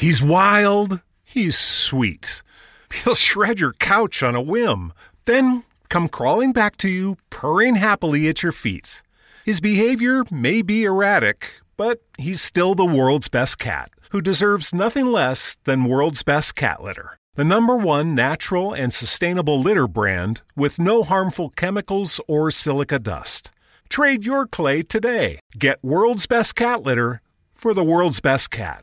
He's wild, he's sweet. He'll shred your couch on a whim, then come crawling back to you, purring happily at your feet. His behavior may be erratic, but he's still the world's best cat, who deserves nothing less than world's best cat litter. The number one natural and sustainable litter brand with no harmful chemicals or silica dust. Trade your clay today. Get world's best cat litter for the world's best cat.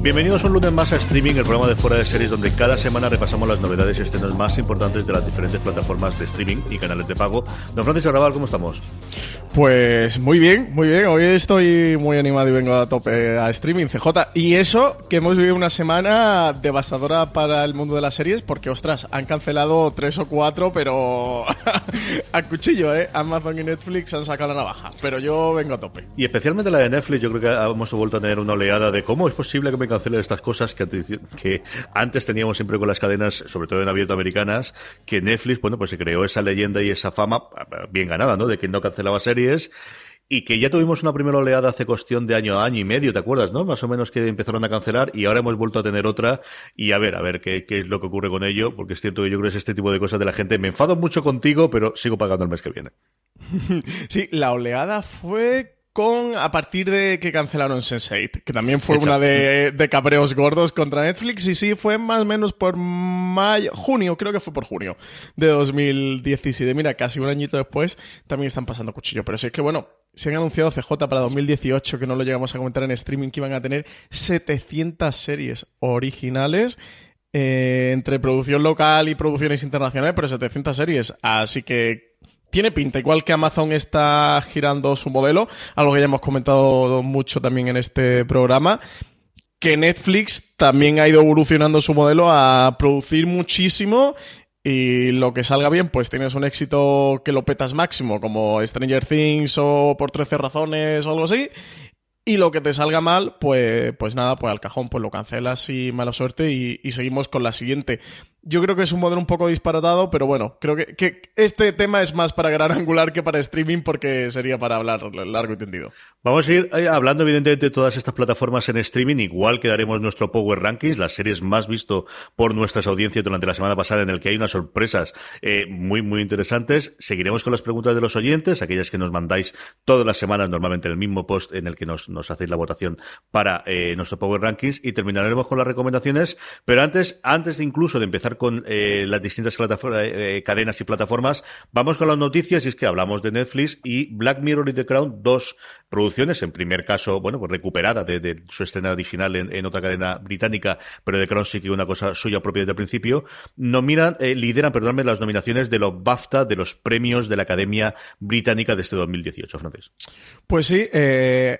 Bienvenidos un lunes más a Streaming, el programa de fuera de series donde cada semana repasamos las novedades y escenas más importantes de las diferentes plataformas de streaming y canales de pago. Don Francisco Arrabal, ¿cómo estamos? Pues muy bien, muy bien. Hoy estoy muy animado y vengo a tope a streaming, CJ. Y eso, que hemos vivido una semana devastadora para el mundo de las series, porque ostras, han cancelado tres o cuatro, pero a cuchillo, ¿eh? Amazon y Netflix han sacado la navaja. Pero yo vengo a tope. Y especialmente la de Netflix, yo creo que hemos vuelto a tener una oleada de cómo es posible que me cancelen estas cosas que, que antes teníamos siempre con las cadenas, sobre todo en abierto americanas, que Netflix, bueno, pues se creó esa leyenda y esa fama bien ganada, ¿no? De que no cancelaba series y que ya tuvimos una primera oleada hace cuestión de año año y medio, ¿te acuerdas, no? Más o menos que empezaron a cancelar y ahora hemos vuelto a tener otra y a ver, a ver qué, qué es lo que ocurre con ello, porque es cierto que yo creo que es este tipo de cosas de la gente. Me enfado mucho contigo, pero sigo pagando el mes que viene. Sí, la oleada fue con a partir de que cancelaron Sense8, que también fue una de, de, cabreos gordos contra Netflix y sí fue más o menos por mayo, junio, creo que fue por junio de 2017. Mira, casi un añito después también están pasando cuchillo, pero sí es que bueno, se han anunciado CJ para 2018, que no lo llegamos a comentar en streaming, que iban a tener 700 series originales. Eh, entre producción local y producciones internacionales, pero 700 series. Así que tiene pinta, igual que Amazon está girando su modelo, algo que ya hemos comentado mucho también en este programa, que Netflix también ha ido evolucionando su modelo a producir muchísimo y lo que salga bien, pues tienes un éxito que lo petas máximo, como Stranger Things o por 13 razones o algo así, y lo que te salga mal, pues, pues nada, pues al cajón, pues lo cancelas y mala suerte y, y seguimos con la siguiente. Yo creo que es un modelo un poco disparatado, pero bueno, creo que, que, este tema es más para gran angular que para streaming porque sería para hablar largo y tendido. Vamos a ir eh, hablando evidentemente de todas estas plataformas en streaming, igual que daremos nuestro Power Rankings, las series más visto por nuestras audiencias durante la semana pasada en el que hay unas sorpresas eh, muy, muy interesantes. Seguiremos con las preguntas de los oyentes, aquellas que nos mandáis todas las semanas, normalmente en el mismo post en el que nos, hacéis la votación para eh, nuestro Power Rankings y terminaremos con las recomendaciones, pero antes, antes incluso de empezar con eh, las distintas eh, eh, cadenas y plataformas, vamos con las noticias y es que hablamos de Netflix y Black Mirror y The Crown, dos producciones, en primer caso, bueno, pues recuperada de, su escena original en, otra cadena británica, pero The Crown sí que una cosa suya propia desde el principio, nominan, lideran, perdóname, las nominaciones de los BAFTA, de los premios de la Academia Británica de este 2018, Francis. Pues sí,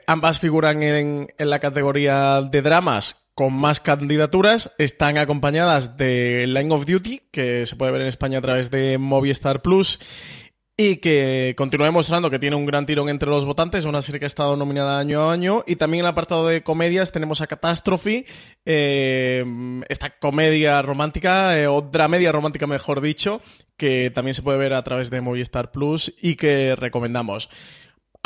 ambas figuran en la categoría de dramas con más candidaturas. Están acompañadas de Line of Duty, que se puede ver en España a través de Movistar Plus y que continúa demostrando que tiene un gran tirón entre los votantes, una serie que ha estado nominada año a año. Y también en el apartado de comedias tenemos a Catastrophe, eh, esta comedia romántica, eh, o dramedia romántica mejor dicho, que también se puede ver a través de Movistar Plus y que recomendamos.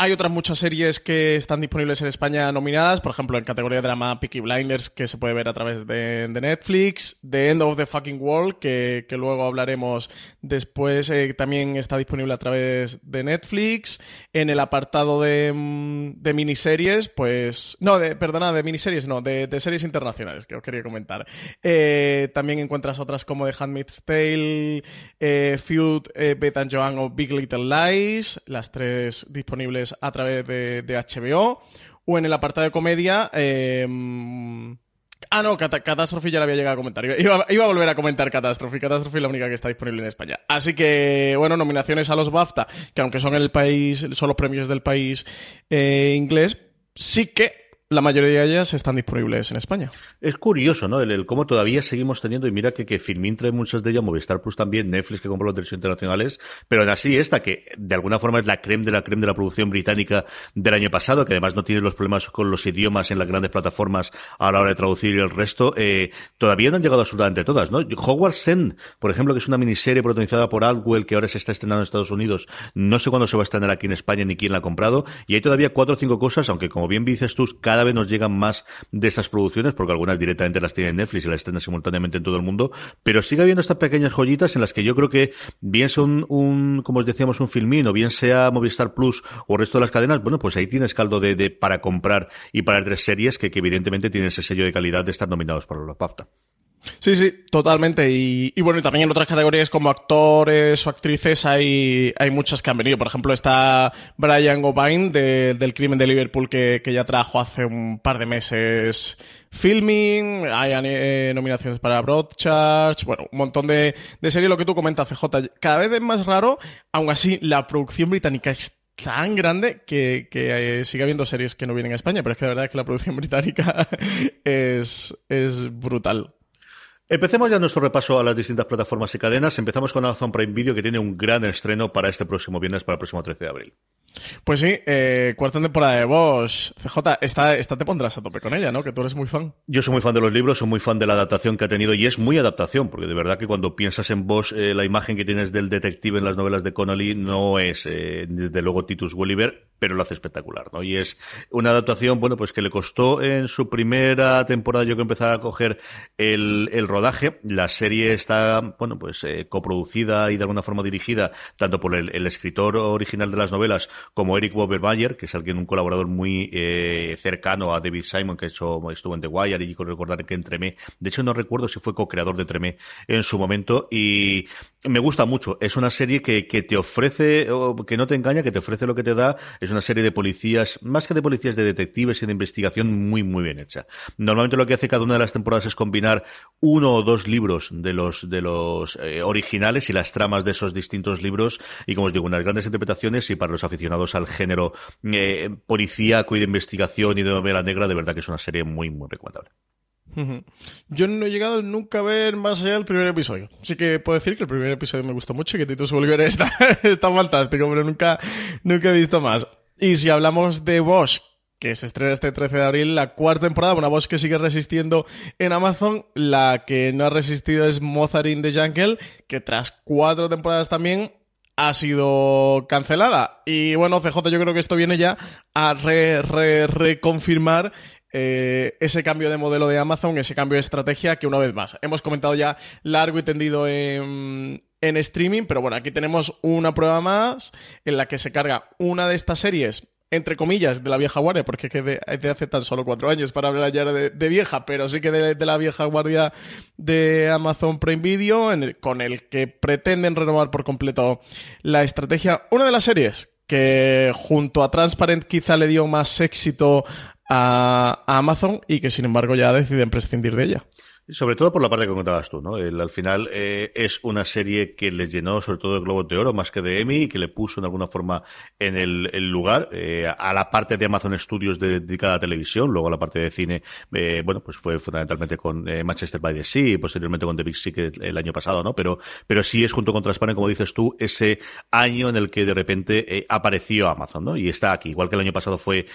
Hay otras muchas series que están disponibles en España nominadas, por ejemplo, en categoría de drama Peaky Blinders, que se puede ver a través de, Netflix, The End of the Fucking World, que, luego hablaremos después, eh, también está disponible a través de Netflix. En el apartado de, mm, de miniseries, pues... No, de, perdona, de miniseries, no, de, series internacionales, que os quería comentar. Eh, también encuentras otras como The Handmaid's Tale, eh, Feud, eh, Beth and Joan o Big Little Lies, las tres disponibles a través de, HBO. o en el apartado de comedia. Eh, Ah, no, Catástrofe ya la había llegado a comentar. Iba, a volver a comentar Catástrofe. Catástrofe es la única que está disponible en España. Así que, bueno, nominaciones a los BAFTA, que aunque son el país, son los premios del país eh, inglés, sí que la mayoría de ellas están disponibles en España. Es curioso, ¿no? El, cómo todavía seguimos teniendo, y mira que, que Filmin trae muchas de ellas, Movistar Plus también, Netflix que compra los derechos internacionales, pero aún así esta, que de alguna forma es la creme de la creme de la producción británica del año pasado, que además no tiene los problemas con los idiomas en las grandes plataformas a la hora de traducir el resto, eh, todavía no han llegado absolutamente todas, ¿no? Hogwarts End, por ejemplo, que es una miniserie protagonizada por Aldwell, que ahora se está estrenando en Estados Unidos, no sé cuándo se va a estrenar aquí en España ni quién la ha comprado, y hay todavía cuatro o cinco cosas, aunque como bien dices tú, cada vez nos llegan más de esas producciones, porque algunas directamente las tiene Netflix y las estrenan simultáneamente en todo el mundo, pero sigue habiendo estas pequeñas joyitas en las que yo creo que bien sea un, como os decíamos, un filmín, o bien sea Movistar Plus o el resto de las cadenas, bueno, pues ahí tienes caldo de, para comprar y para tres series que, evidentemente tienen ese sello de calidad de estar nominados para los BAFTA. Sí, sí, totalmente. Y, bueno, y también en otras categorías como actores o actrices hay, hay muchas que han venido. Por ejemplo, está Brian O'Bine del crimen de Liverpool que, ya trajo hace un par de meses filming, hay eh, nominaciones para Broadchurch, bueno, un montón de, de series, lo que tú comentas, CJ. Cada vez es más raro, aún así, la producción británica es tan grande que, que eh, sigue habiendo series que no vienen a España, pero es que la verdad es que la producción británica es, es brutal. Empecemos ya nuestro repaso a las distintas plataformas y cadenas. Empezamos con Amazon Prime Video, que tiene un gran estreno para este próximo viernes, para el próximo 13 de abril. Pues sí, eh, cuarta temporada de Bosch. CJ, esta, esta te pondrás a tope con ella, ¿no? Que tú eres muy fan. Yo soy muy fan de los libros, soy muy fan de la adaptación que ha tenido y es muy adaptación, porque de verdad que cuando piensas en Bosch, eh, la imagen que tienes del detective en las novelas de Connolly no es, eh, desde luego, Titus Gulliver, pero lo hace espectacular, ¿no? Y es una adaptación, bueno, pues que le costó en su primera temporada yo que empezar a coger el, el rodaje. La serie está, bueno, pues eh, coproducida y de alguna forma dirigida tanto por el, escritor original de las novelas como Eric Bobermayer, que es alguien, un colaborador muy eh, cercano a David Simon, que hecho, estuvo en The Wire y con recordar que en Tremé, de hecho no recuerdo si fue co-creador de Tremé en su momento, y me gusta mucho. Es una serie que, que te ofrece, que no te engaña, que te ofrece lo que te da. Es una serie de policías, más que de policías, de detectives y de investigación muy, muy bien hecha. Normalmente lo que hace cada una de las temporadas es combinar uno o dos libros de los, de los eh, originales y las tramas de esos distintos libros, y como os digo, unas grandes interpretaciones y para los aficionados al género eh, policíaco y de investigación y de novela negra, de verdad que es una serie muy, muy recomendable. Yo no he llegado nunca a ver más allá del primer episodio. Así que puedo decir que el primer episodio me gustó mucho y que Tito Volver está, está fantástico, pero nunca, nunca he visto más. Y si hablamos de Bosch, que se estrena este 13 de abril, la cuarta temporada, una voz que sigue resistiendo en Amazon. La que no ha resistido es Mozart in the Jungle, que tras cuatro temporadas también ha sido cancelada. Y bueno, CJ, yo creo que esto viene ya a reconfirmar eh, ese cambio de modelo de Amazon, ese cambio de estrategia que una vez más hemos comentado ya largo y tendido en, en streaming, pero bueno, aquí tenemos una prueba más en la que se carga una de estas series entre comillas, de la vieja guardia, porque es que de, hace tan solo cuatro años para hablar ya de, vieja, pero sí que de, la vieja guardia de Amazon Prime Video, con el que pretenden renovar por completo la estrategia. Una de las series que junto a Transparent quizá le dio más éxito a Amazon y que sin embargo ya deciden prescindir de ella. Sobre todo por la parte que contabas tú, ¿no? al final eh, es una serie que les llenó sobre todo de Globo de Oro más que de Emmy y que le puso en alguna forma en el, lugar eh, a la parte de Amazon Studios dedicada a televisión, luego a la parte de cine, eh, bueno, pues fue fundamentalmente con Manchester by the Sea y posteriormente con The Big Sick el año pasado, ¿no? Pero, pero sí es junto con Transparent, como dices tú, ese año en el que de repente apareció Amazon, ¿no? Y está aquí, igual que el año pasado fue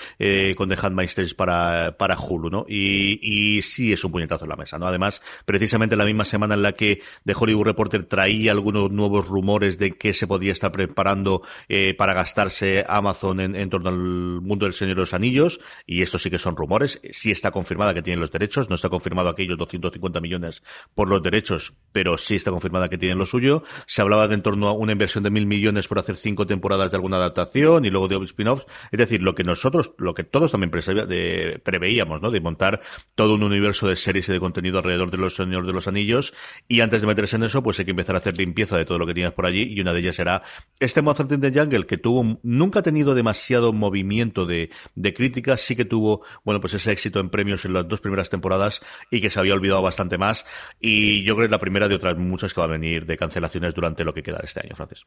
con The Handmaid's para, para Hulu, ¿no? Y, y sí es un puñetazo en la mesa, ¿no? Precisamente la misma semana en la que The Hollywood Reporter traía algunos nuevos rumores de que se podía estar preparando eh, para gastarse Amazon en, torno al mundo del Señor de los Anillos, y esto sí que son rumores, sí está confirmada que tienen los derechos, no está confirmado aquellos 250 millones por los derechos, pero sí está confirmada que tienen lo suyo. Se hablaba de en torno a una inversión de mil millones por hacer cinco temporadas de alguna adaptación y luego de spin-offs, es decir, lo que nosotros, lo que todos también preveíamos, ¿no? De montar todo un universo de series y de contenido alrededor de los Señor de los Anillos. Y antes de meterse en eso, pues hay que empezar a hacer limpieza de todo lo que tienes por allí. Y una de ellas será este Mozart in the Jungle, que tuvo, nunca ha tenido demasiado movimiento de, de críticas. Sí que tuvo, bueno, pues ese éxito en premios en las dos primeras temporadas y que se había olvidado bastante más. Y yo creo que es la primera de otras muchas que va a venir de cancelaciones durante lo que queda de este año, Francis.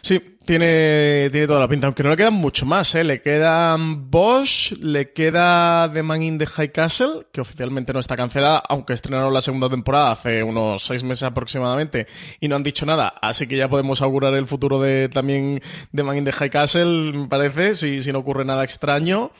Sí, tiene, tiene toda la pinta, aunque no le quedan mucho más, ¿eh? Le quedan Bosch, le queda The Man in the High Castle, que oficialmente no está cancelada, aunque la segunda temporada hace unos seis meses aproximadamente y no han dicho nada, así que ya podemos augurar el futuro de también The Man in the High Castle, me parece, si, si no ocurre nada extraño.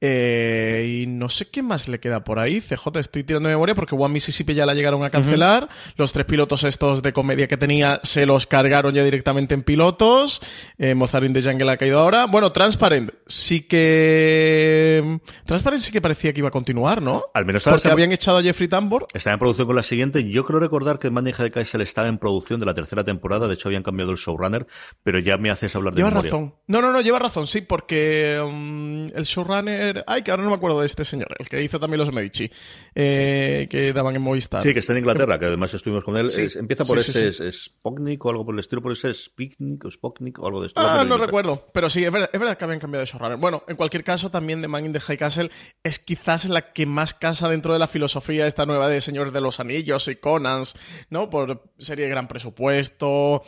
Eh, y no sé qué más le queda por ahí. CJ, estoy tirando de memoria porque One Mississippi ya la llegaron a cancelar. Los tres pilotos estos de comedia que tenía se los cargaron ya directamente en pilotos. Eh, Mozart in the Jungle ha caído ahora. Bueno, Transparent sí que. Transparent sí que parecía que iba a continuar, ¿no? Al menos Porque estaba- habían echado a Jeffrey Tambor. Estaba en producción con la siguiente. Yo creo recordar que Maneja de Kaiser estaba en producción de la tercera temporada. De hecho, habían cambiado el showrunner, pero ya me haces hablar de Lleva memoria. razón. No, no, no, lleva razón, sí, porque um, el showrunner. Ay, que ahora no me acuerdo de este señor, el que hizo también los Medici, eh, que daban en Movistar. Sí, que está en Inglaterra, que además estuvimos con él. Sí. Es- empieza por Sí, sí, ese es- Sputnik o algo por el estilo, por ese Sputnik o Sputnik o algo de esto. Ah, no recuerdo. Pero sí, es verdad, es verdad que habían cambiado de showrunner. Bueno, en cualquier caso, también The Man in the High Castle es quizás la que más casa dentro de la filosofía esta nueva de Señores de los Anillos y Conans, ¿no? Por serie de gran presupuesto,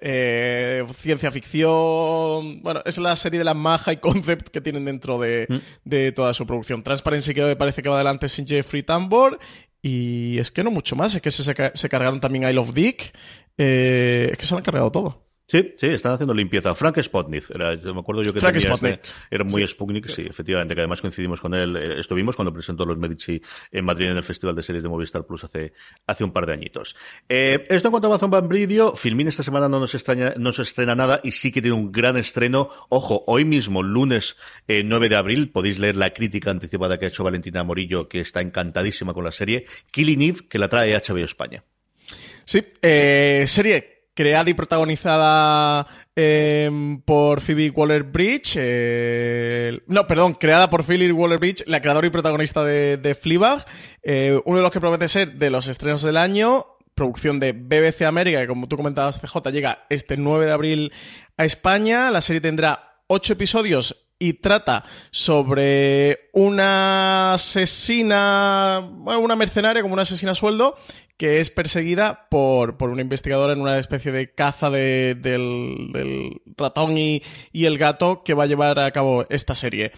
eh, ciencia ficción. Bueno, es la serie de la maja y concept que tienen dentro de, de toda su producción. Transparency que me parece que va adelante sin Jeffrey Tambor. Y es que no mucho más, es que se, se cargaron también I Love Dick. Eh, es que se han cargado todo. Sí, sí, están haciendo limpieza. Frank Spotnik, era, yo me acuerdo yo que Frank tenía Spotnik. este- era muy Sputnik, sí, efectivamente, que además coincidimos con él, eh, estuvimos cuando presentó los Medici en Madrid en el Festival de Series de Movistar Plus hace, hace un par de añitos. Eh, esto en cuanto a Amazon Prime Video, Filmin esta semana no nos extraña, no se estrena nada y sí que tiene un gran estreno. Ojo, hoy mismo, lunes eh, 9 de abril, podéis leer la crítica anticipada que ha hecho Valentina Morillo, que está encantadísima con la serie, Killing Eve, que la trae HBO España. Sí, eh, serie creada y protagonizada eh, por Phoebe Waller-Bridge. eh, no, perdón, creada por Phoebe Waller-Bridge, la creadora y protagonista de, de Fleabag. eh, uno de los que promete ser de los estrenos del año. Producción de BBC América, que como tú comentabas, CJ, llega este 9 de abril a España. La serie tendrá ocho episodios y trata sobre una asesina, bueno, una mercenaria como una asesina a sueldo que es perseguida por, por una investigadora en una especie de caza de- del, del ratón y, y el gato que va a llevar a cabo esta serie.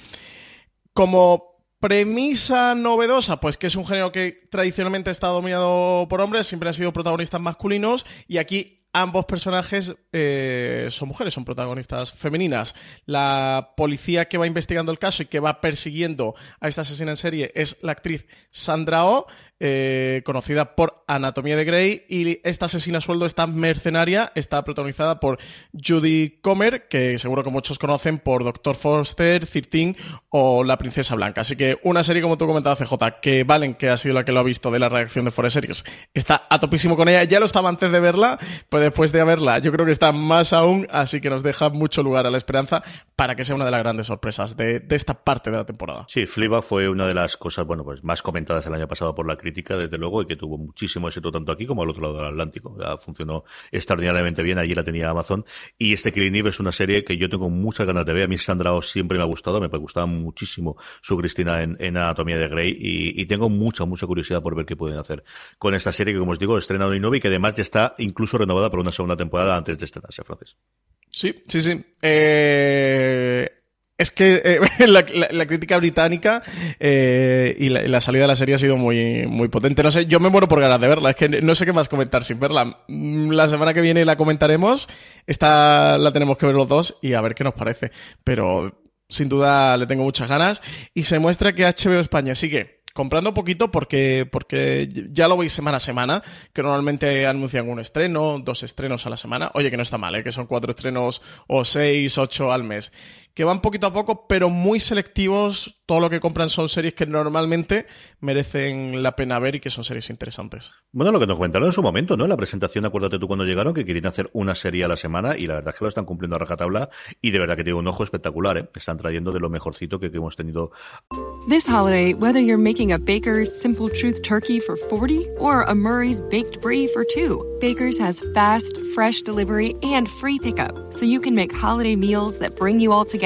Como premisa novedosa, pues que es un género que tradicionalmente está dominado por hombres, siempre han sido protagonistas masculinos y aquí ambos personajes eh, son mujeres, son protagonistas femeninas. La policía que va investigando el caso y que va persiguiendo a esta asesina en serie es la actriz Sandra Oh, eh, conocida por Anatomía de Grey, y esta asesina sueldo, esta mercenaria, está protagonizada por Judy Comer, que seguro que muchos conocen por Doctor Foster, 13 o La Princesa Blanca. Así que una serie, como tú comentabas, CJ, que Valen, que ha sido la que lo ha visto de la reacción de Forest Series, está a topísimo con ella. Ya lo estaba antes de verla, pues después de verla, yo creo que está más aún, así que nos deja mucho lugar a la esperanza para que sea una de las grandes sorpresas de, esta parte de la temporada. Sí, Fleabag fue una de las cosas, bueno, pues más comentadas el año pasado por la crítica, desde luego, y que tuvo muchísimo éxito tanto aquí como al otro lado del Atlántico. Funcionó extraordinariamente bien, allí la tenía Amazon. Y este Killing Eve es una serie que yo tengo muchas ganas de ver. A mí Sandra Oh siempre me ha gustado, me gustaba muchísimo su Cristina en, en Anatomía de Grey, y, y tengo mucha, mucha curiosidad por ver qué pueden hacer con esta serie que, como os digo, estrena hoy 9 y que además ya está incluso renovada por una segunda temporada antes de estrenarse, Francis. Sí, sí, sí. Eh, es que eh, la, crítica británica eh, y, la, y la salida de la serie ha sido muy, muy potente. No sé, yo me muero por ganas de verla. Es que no sé qué más comentar sin verla. Mm, La semana que viene la comentaremos. Esta la tenemos que ver los dos y a ver qué nos parece. Pero sin duda le tengo muchas ganas. Y se muestra que HBO España sigue comprando poquito porque, porque ya lo veis semana a semana, que normalmente anuncian un estreno, dos estrenos a la semana. Oye, que no está mal, ¿eh? que son cuatro estrenos o seis, ocho al mes. Que van poquito a poco, pero muy selectivos. Todo lo que compran son series que normalmente merecen la pena ver y que son series interesantes. Bueno, lo que nos comentaron en su momento, ¿no? En la presentación, acuérdate tú cuando llegaron, que querían hacer una serie a la semana y la verdad es que lo están cumpliendo a rajatabla y de verdad que tiene un ojo espectacular, ¿eh? Están trayendo de lo mejorcito que, que hemos tenido. This holiday, whether you're making a Baker's Simple Truth turkey for 40 or a Murray's Baked Brie for 2, Baker's has fast, fresh delivery and free pickup, so you can make holiday meals that bring you all together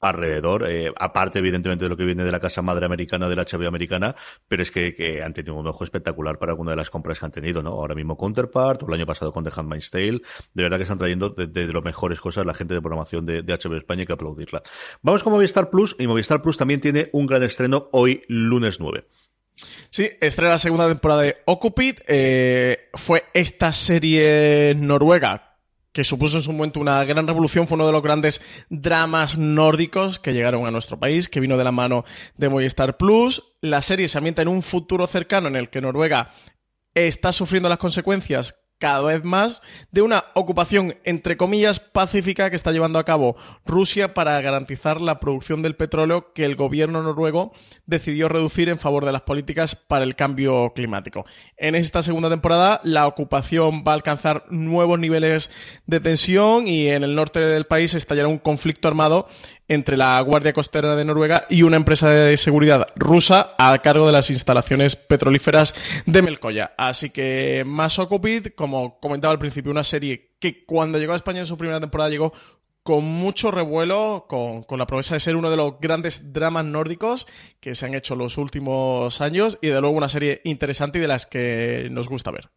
alrededor, eh, aparte evidentemente de lo que viene de la casa madre americana, de la HBO americana, pero es que, que, han tenido un ojo espectacular para alguna de las compras que han tenido, ¿no? Ahora mismo Counterpart, o el año pasado con The Handmaid's Tale, de verdad que están trayendo de, de, lo mejores cosas la gente de programación de, de HBO España y que aplaudirla. Vamos con Movistar Plus, y Movistar Plus también tiene un gran estreno hoy, lunes 9. Sí, estrena la segunda temporada de Occupy. Eh, fue esta serie noruega que supuso en su momento una gran revolución, fue uno de los grandes dramas nórdicos que llegaron a nuestro país, que vino de la mano de Movistar Plus. La serie se ambienta en un futuro cercano en el que Noruega está sufriendo las consecuencias cada vez más de una ocupación, entre comillas, pacífica que está llevando a cabo Rusia para garantizar la producción del petróleo que el gobierno noruego decidió reducir en favor de las políticas para el cambio climático. En esta segunda temporada, la ocupación va a alcanzar nuevos niveles de tensión y en el norte del país estallará un conflicto armado entre la Guardia Costera de Noruega y una empresa de seguridad rusa a cargo de las instalaciones petrolíferas de Melcoya. Así que más Occupid, como comentaba al principio, una serie que cuando llegó a España en su primera temporada llegó con mucho revuelo, con, con, la promesa de ser uno de los grandes dramas nórdicos que se han hecho los últimos años y de luego una serie interesante y de las que nos gusta ver.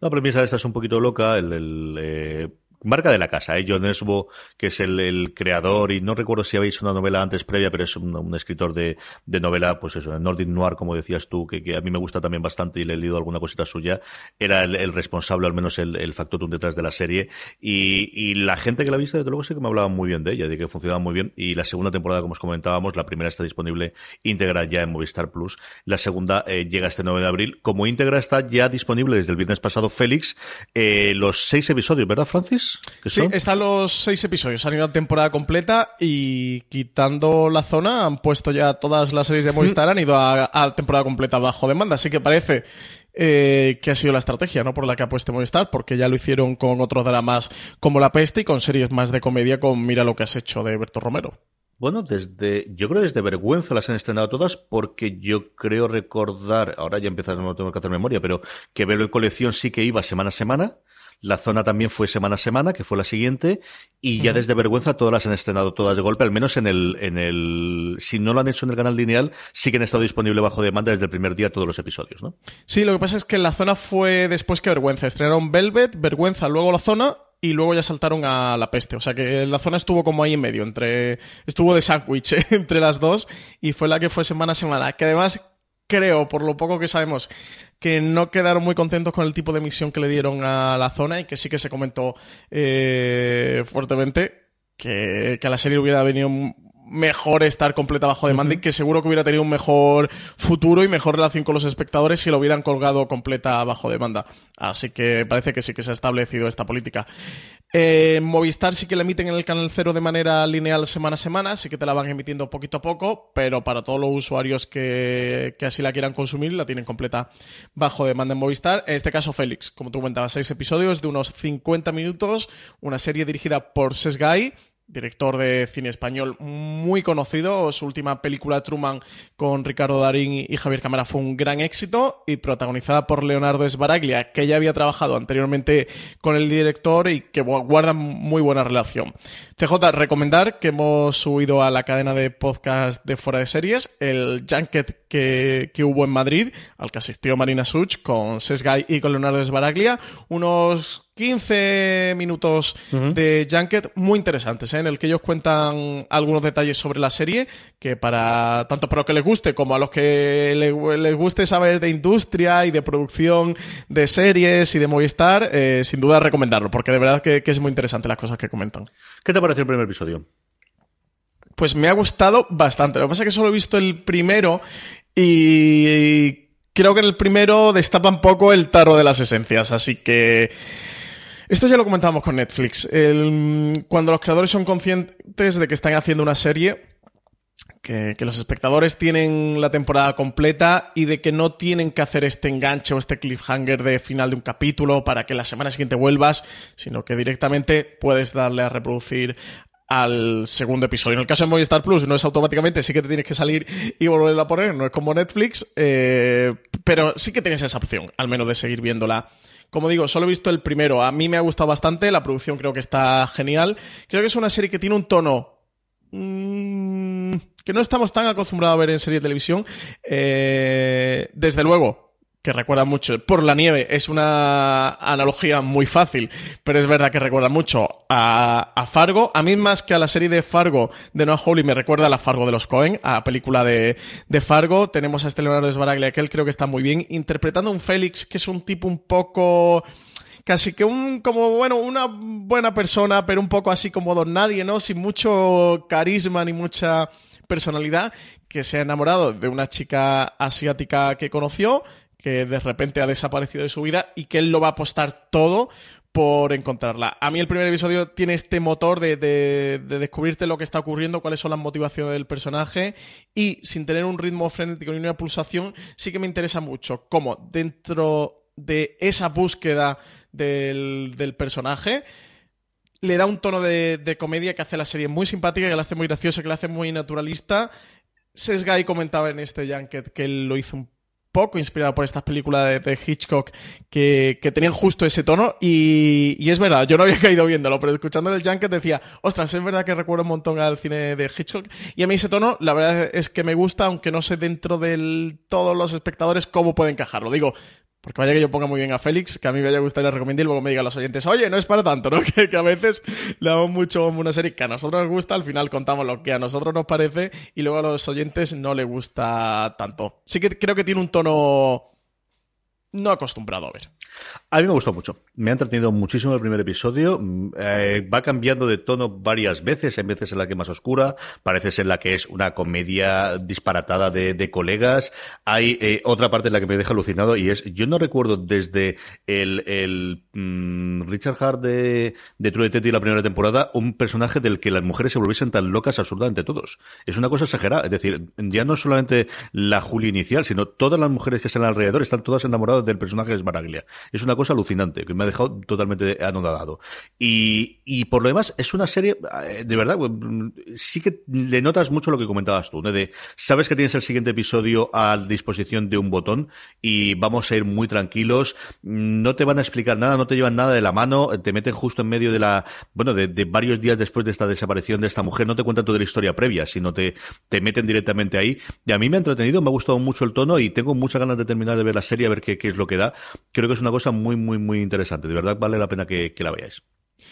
La premisa esta es un poquito loca, el, el eh marca de la casa, ¿eh? John Esbo, que es el, el, creador, y no recuerdo si habéis una novela antes previa, pero es un, un escritor de, de, novela, pues eso, Nordic Noir, como decías tú, que, que, a mí me gusta también bastante y le he leído alguna cosita suya, era el, responsable, al menos el, el factotum detrás de la serie, y, y, la gente que la ha visto, desde luego sí que me hablaba muy bien de ella, de que funcionaba muy bien, y la segunda temporada, como os comentábamos, la primera está disponible íntegra ya en Movistar Plus, la segunda eh, llega este 9 de abril, como íntegra está ya disponible desde el viernes pasado Félix, eh, los seis episodios, ¿verdad, Francis? Sí, están los seis episodios. Han ido a temporada completa y quitando la zona han puesto ya todas las series de Movistar, han ido a, a temporada completa bajo demanda. Así que parece eh, que ha sido la estrategia, ¿no? Por la que ha puesto Movistar, porque ya lo hicieron con otros dramas como La Peste y con series más de comedia con Mira lo que has hecho de Berto Romero. Bueno, desde, yo creo desde vergüenza las han estrenado todas porque yo creo recordar, ahora ya empiezas, no tengo que hacer memoria, pero que Velo y Colección sí que iba semana a semana. La zona también fue semana a semana, que fue la siguiente, y ya desde vergüenza todas las han estrenado todas de golpe, al menos en el, en el, si no lo han hecho en el canal lineal, sí que han estado disponible bajo demanda desde el primer día todos los episodios, ¿no? Sí, lo que pasa es que la zona fue después que vergüenza. Estrenaron Velvet, vergüenza, luego la zona, y luego ya saltaron a la peste. O sea que la zona estuvo como ahí en medio, entre, estuvo de sándwich entre las dos, y fue la que fue semana a semana, que además creo, por lo poco que sabemos, que no quedaron muy contentos con el tipo de misión que le dieron a la zona y que sí que se comentó eh, fuertemente que, que, la serie hubiera venido mejor estar completa bajo demanda uh -huh. y que seguro que hubiera tenido un mejor futuro y mejor relación con los espectadores si lo hubieran colgado completa bajo demanda. Así que parece que sí que se ha establecido esta política. Eh, Movistar sí que la emiten en el canal cero de manera lineal semana a semana, sí que te la van emitiendo poquito a poco, pero para todos los usuarios que, que así la quieran consumir, la tienen completa bajo demanda en Movistar. En este caso, Félix, como tú comentabas, seis episodios de unos 50 minutos, una serie dirigida por Sesgay, director de cine español muy conocido. Su última película, Truman, con Ricardo Darín y Javier Cámara, fue un gran éxito y protagonizada por Leonardo Sbaraglia, que ya había trabajado anteriormente con el director y que guardan muy buena relación. CJ, recomendar que hemos subido a la cadena de podcast de Fuera de Series el Junket que, que hubo en Madrid, al que asistió Marina Such con Sesgay y con Leonardo Sbaraglia. Unos 15 minutos de Junket muy interesantes, ¿eh? en el que ellos cuentan algunos detalles sobre la serie, que para tanto para los que les guste como a los que les, guste saber de industria y de producción de series y de Movistar, eh, sin duda recomendarlo, porque de verdad que, que es muy interesante las cosas que comentan. ¿Qué te parece el primer episodio? Pues me ha gustado bastante. Lo que pasa es que solo he visto el primero y creo que en el primero destapa un poco el tarro de las esencias, así que esto ya lo comentábamos con Netflix. cuando los creadores son conscientes de que están haciendo una serie, que, los espectadores tienen la temporada completa y de que no tienen que hacer este enganche o este cliffhanger de final de un capítulo para que la semana siguiente vuelvas, sino que directamente puedes darle a reproducir al segundo episodio. En el caso de Movistar Plus no es automáticamente, sí que te tienes que salir y volverla a poner, no es como Netflix, eh, pero sí que tienes esa opción, al menos de seguir viéndola como digo, solo he visto el primero. A mí me ha gustado bastante, la producción creo que está genial. Creo que es una serie que tiene un tono mm, que no estamos tan acostumbrados a ver en serie de televisión. Eh, desde luego, que recuerda mucho. Por la nieve es una analogía muy fácil, pero es verdad que recuerda mucho a, Fargo. A mí más que a la serie de Fargo de Noah Hawley me recuerda a la Fargo de los Cohen, a la película de, Fargo. Tenemos a este Leonardo Sbaraglia que él creo que está muy bien, interpretando a un Félix que es un tipo un poco casi que un, como, bueno, una buena persona, pero un poco así como don nadie, ¿no? Sin mucho carisma ni mucha personalidad, que se ha enamorado de una chica asiática que conoció, que de repente ha desaparecido de su vida y que él lo va a apostar todo por encontrarla. A mí el primer episodio tiene este motor de, de, descubrirte lo que está ocurriendo, cuáles son las motivaciones del personaje y sin tener un ritmo frenético ni una pulsación, sí que me interesa mucho cómo dentro de esa búsqueda del, personaje le da un tono de, de, comedia que hace la serie muy simpática, que la hace muy graciosa, que la hace muy naturalista. Sesgay comentaba en este Junket que él lo hizo un poco inspirado por estas películas de, Hitchcock que, tenían justo ese tono y, es verdad, yo no había caído viéndolo, pero escuchando el Junket decía, ostras, es verdad que recuerdo un montón al cine de Hitchcock y a mí ese tono, la verdad es que me gusta, aunque no sé dentro de todos los espectadores cómo puede encajarlo. Digo, porque vaya que yo ponga muy bien a Félix, que a mí me haya gustado y le recomiende y luego me digan los oyentes, oye, no es para tanto, ¿no? Que, a veces le damos mucho una serie que a nosotros nos gusta, al final contamos lo que a nosotros nos parece y luego a los oyentes no le gusta tanto. Sí que creo que tiene un tono no acostumbrado a ver. A mí me gustó mucho. Me ha entretenido muchísimo el primer episodio. Mm, eh, va cambiando de tono varias veces. Hay veces en la que es más oscura, parece ser la que es una comedia disparatada de, colegas. Hay eh, otra parte en la que me deja alucinado y es, yo no recuerdo desde el, mm, Richard Hart de, de True Detective la primera temporada, un personaje del que las mujeres se volviesen tan locas absurdamente todos. Es una cosa exagerada. Es decir, ya no solamente la Julia inicial, sino todas las mujeres que están alrededor están todas enamoradas del personaje de Smaraglia. Es una cosa alucinante, que me ha dejado totalmente anodado. Y, y por lo demás, es una serie, eh, de verdad, sí que le notas mucho lo que comentabas tú, ¿no? De, sabes que tienes el siguiente episodio a disposición de un botón y vamos a ir muy tranquilos, no te van a explicar nada, no te llevan nada de la mano, te meten justo en medio de la, bueno, de, varios días después de esta desaparición de esta mujer, no te cuentan toda la historia previa, sino te, te meten directamente ahí. Y a mí me ha entretenido, me ha gustado mucho el tono y tengo muchas ganas de terminar de ver la serie, a ver qué, qué es lo que da. Creo que es una cosa muy, muy, muy interesante. De verdad vale la pena que, la veáis.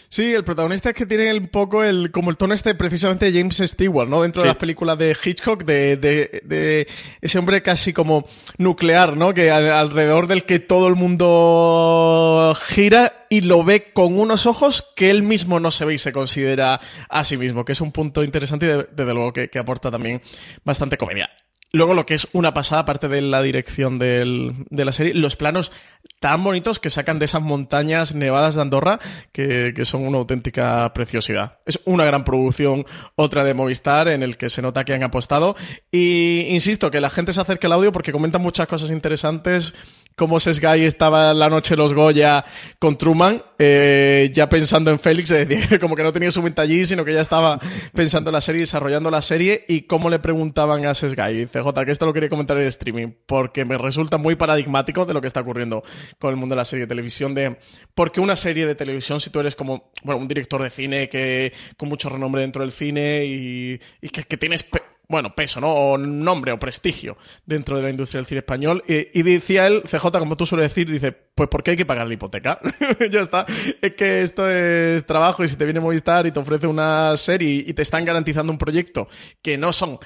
Sí, el protagonista es que tiene un poco el, como el tono este precisamente de James Stewart, ¿no? Dentro de las películas de Hitchcock, de, de, ese hombre casi como nuclear, ¿no? Que alrededor del que todo el mundo gira y lo ve con unos ojos que él mismo no se ve y se considera a sí mismo, que es un punto interesante y desde luego que, que aporta también bastante comedia. Luego lo que es una pasada, aparte de la dirección de la serie, los planos tan bonitos que sacan de esas montañas nevadas de Andorra, que, son una auténtica preciosidad. Es una gran producción, otra de Movistar, en el que se nota que han apostado. Y insisto, que la gente se acerque al audio porque comentan muchas cosas interesantes cómo Sesgay estaba la noche los Goya con Truman, eh, ya pensando en Félix, como que no tenía su mente allí, sino que ya estaba pensando en la serie, desarrollando la serie, y cómo le preguntaban a Sesgay. CJ, que esto lo quería comentar en streaming, porque me resulta muy paradigmático de lo que está ocurriendo con el mundo de la serie de televisión, de porque una serie de televisión, si tú eres como, bueno, un director de cine que con mucho renombre dentro del cine y, que, que tienes bueno, peso, ¿no? O nombre o prestigio dentro de la industria del cine español. Y, decía él, CJ, como tú sueles decir, dice, pues porque hay que pagar la hipoteca. ya está. Es que esto es trabajo y si te viene Movistar y te ofrece una serie y te están garantizando un proyecto que no son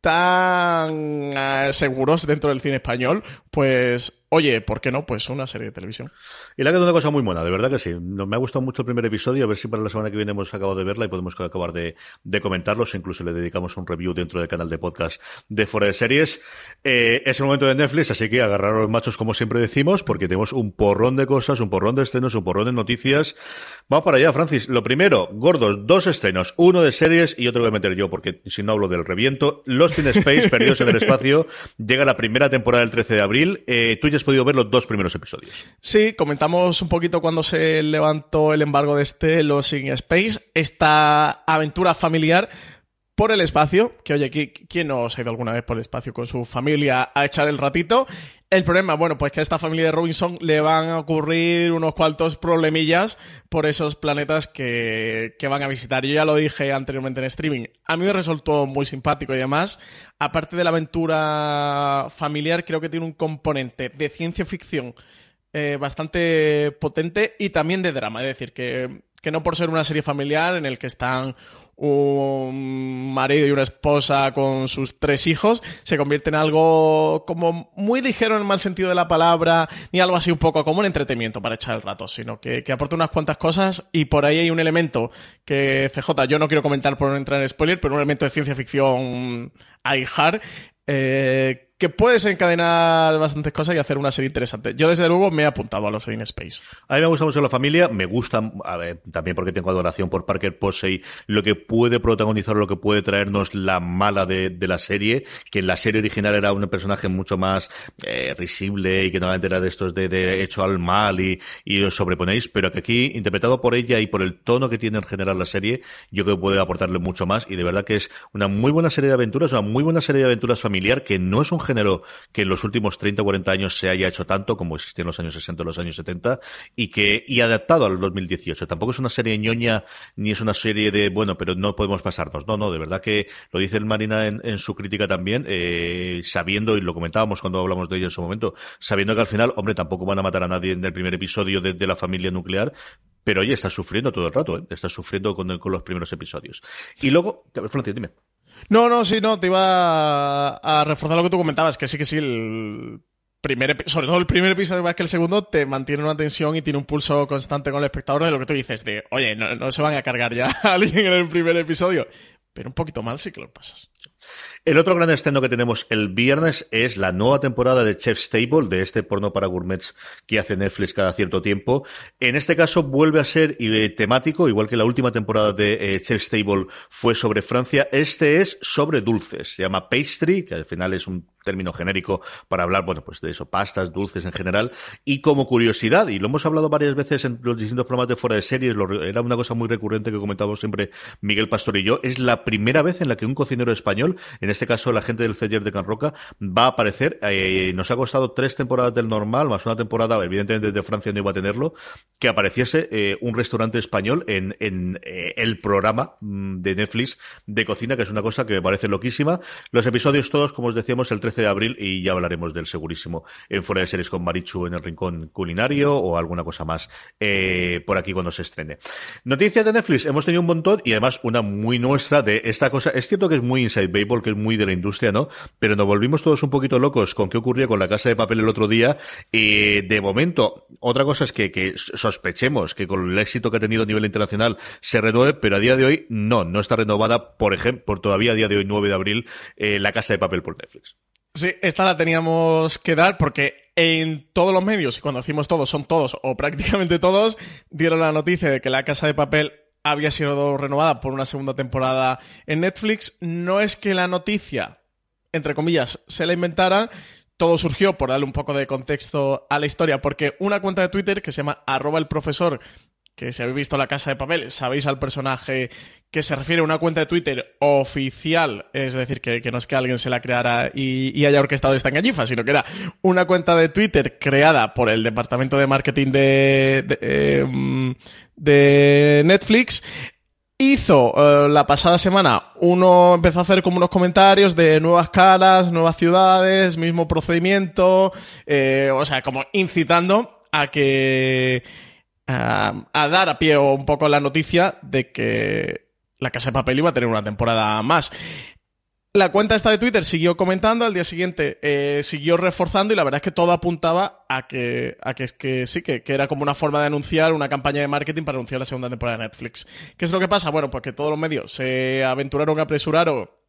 tan eh, seguros dentro del cine español, pues oye, ¿por qué no? Pues una serie de televisión. Y le ha quedado una cosa muy buena, de verdad que sí. Me ha gustado mucho el primer episodio, a ver si para la semana que viene hemos acabado de verla y podemos acabar de, de comentarlos. Incluso le dedicamos un review dentro del canal de podcast de Fuera de Series. Eh, es el momento de Netflix, así que agarrar a los machos como siempre decimos, porque tenemos un porrón de cosas, un porrón de estrenos, un porrón de noticias. Vamos para allá, Francis. Lo primero, gordos, dos estrenos, uno de series y otro voy a meter yo, porque si no hablo del reviento. Lost in Space, Perdidos en el Espacio, llega la primera temporada el 13 de abril. Eh, tú ya has podido ver los dos primeros episodios. Sí, comentamos un poquito cuando se levantó el embargo de este Lost in Space, esta aventura familiar por el espacio, que oye, ¿quién no se ha ido alguna vez por el espacio con su familia a echar el ratito? El problema, bueno, pues que a esta familia de Robinson le van a ocurrir unos cuantos problemillas por esos planetas que, que, van a visitar. Yo ya lo dije anteriormente en streaming. A mí me resultó muy simpático y además, aparte de la aventura familiar, creo que tiene un componente de ciencia ficción eh, bastante potente y también de drama. Es decir, que, que no por ser una serie familiar en el que están un marido y una esposa con sus tres hijos, se convierte en algo como muy ligero en el mal sentido de la palabra, ni algo así un poco como un entretenimiento para echar el rato, sino que, aporta unas cuantas cosas y por ahí hay un elemento que CJ, yo no quiero comentar por no entrar en spoiler, pero un elemento de ciencia ficción hard, eh, que puedes encadenar bastantes cosas y hacer una serie interesante. Yo, desde luego, me he apuntado a los In Space. A mí me gusta mucho la familia, me gusta, a ver, también porque tengo adoración por Parker Posey, lo que puede protagonizar, lo que puede traernos la mala de, la serie, que en la serie original era un personaje mucho más eh, risible y que no era de estos de, de, hecho al mal y, y os sobreponéis, pero que aquí, interpretado por ella y por el tono que tiene en general la serie, yo creo que puede aportarle mucho más y de verdad que es una muy buena serie de aventuras, una muy buena serie de aventuras familiar que no es un género que en los últimos 30 o 40 años se haya hecho tanto como existía en los años 60 o los años 70 y que y adaptado al 2018. Tampoco es una serie ñoña ni es una serie de, bueno, pero no podemos pasarnos. No, no, de verdad que lo dice el Marina en, su crítica también, eh, sabiendo, y lo comentábamos cuando hablamos de ello en su momento, sabiendo que al final, hombre, tampoco van a matar a nadie en el primer episodio de, la familia nuclear, pero oye, está sufriendo todo el rato, ¿eh? está sufriendo con, con los primeros episodios. Y luego, Francis, dime. No, no, sí, no, te iba a, reforzar lo que tú comentabas, que sí, que sí, el primer sobre todo el primer episodio más que el segundo, te mantiene una tensión y tiene un pulso constante con el espectador de lo que tú dices, de, oye, no, se van a cargar ya a alguien en el primer episodio. Pero un poquito mal sí que lo pasas. El otro gran estreno que tenemos el viernes es la nueva temporada de Chef's Table, de este porno para gourmets que hace Netflix cada cierto tiempo. En este caso vuelve a ser eh, temático, igual que la última temporada de eh, Chef's Table fue sobre Francia. Este es sobre dulces. Se llama Pastry, que al final es un término genérico para hablar, bueno, pues de eso, pastas, dulces en general. Y como curiosidad, y lo hemos hablado varias veces en los distintos programas de fuera de series, era una cosa muy recurrente que comentábamos siempre Miguel Pastor y yo, es la primera vez en la que un cocinero español, este caso la gente del Celler de Can Roca, va a aparecer. Eh, nos ha costado tres temporadas del normal, más una temporada, evidentemente desde Francia no iba a tenerlo, que apareciese eh, un restaurante español en, en eh, el programa mm, de Netflix de cocina, que es una cosa que me parece loquísima. Los episodios todos, como os decíamos, el 13 de abril y ya hablaremos del segurísimo en Fuera de Series con Marichu en el Rincón Culinario o alguna cosa más eh, por aquí cuando se estrene. Noticias de Netflix, hemos tenido un montón y además una muy nuestra de esta cosa. Es cierto que es muy inside baseball, que es muy de la industria, ¿no? Pero nos volvimos todos un poquito locos con qué ocurría con la casa de papel el otro día. y de momento, otra cosa es que, que sospechemos que con el éxito que ha tenido a nivel internacional se renueve, pero a día de hoy no, no está renovada, por ejemplo, por todavía a día de hoy, 9 de abril, eh, la casa de papel por Netflix. Sí, esta la teníamos que dar porque en todos los medios, y cuando decimos todos, son todos o prácticamente todos, dieron la noticia de que La Casa de Papel había sido renovada por una segunda temporada en Netflix. No es que la noticia, entre comillas, se la inventara, todo surgió por darle un poco de contexto a la historia, porque una cuenta de Twitter que se llama arroba el profesor, que si habéis visto La Casa de Papel, sabéis al personaje que se refiere a una cuenta de Twitter oficial, es decir, que, no es que alguien se la creara y, haya orquestado esta engañifa, sino que era una cuenta de Twitter creada por el departamento de marketing de, de em, Netflix Hizo eh, la pasada semana, uno empezó a hacer como unos comentarios de nuevas caras, nuevas ciudades, mismo procedimiento, eh, o sea, como incitando a que. A dar a pie un poco la noticia de que la Casa de Papel iba a tener una temporada más. La cuenta esta de Twitter siguió comentando, al día siguiente eh, siguió reforzando y la verdad es que todo apuntaba a que, a que, que sí, que, que, era como una forma de anunciar una campaña de marketing para anunciar la segunda temporada de Netflix. ¿Qué es lo que pasa? Bueno, pues que todos los medios se aventuraron, apresuraron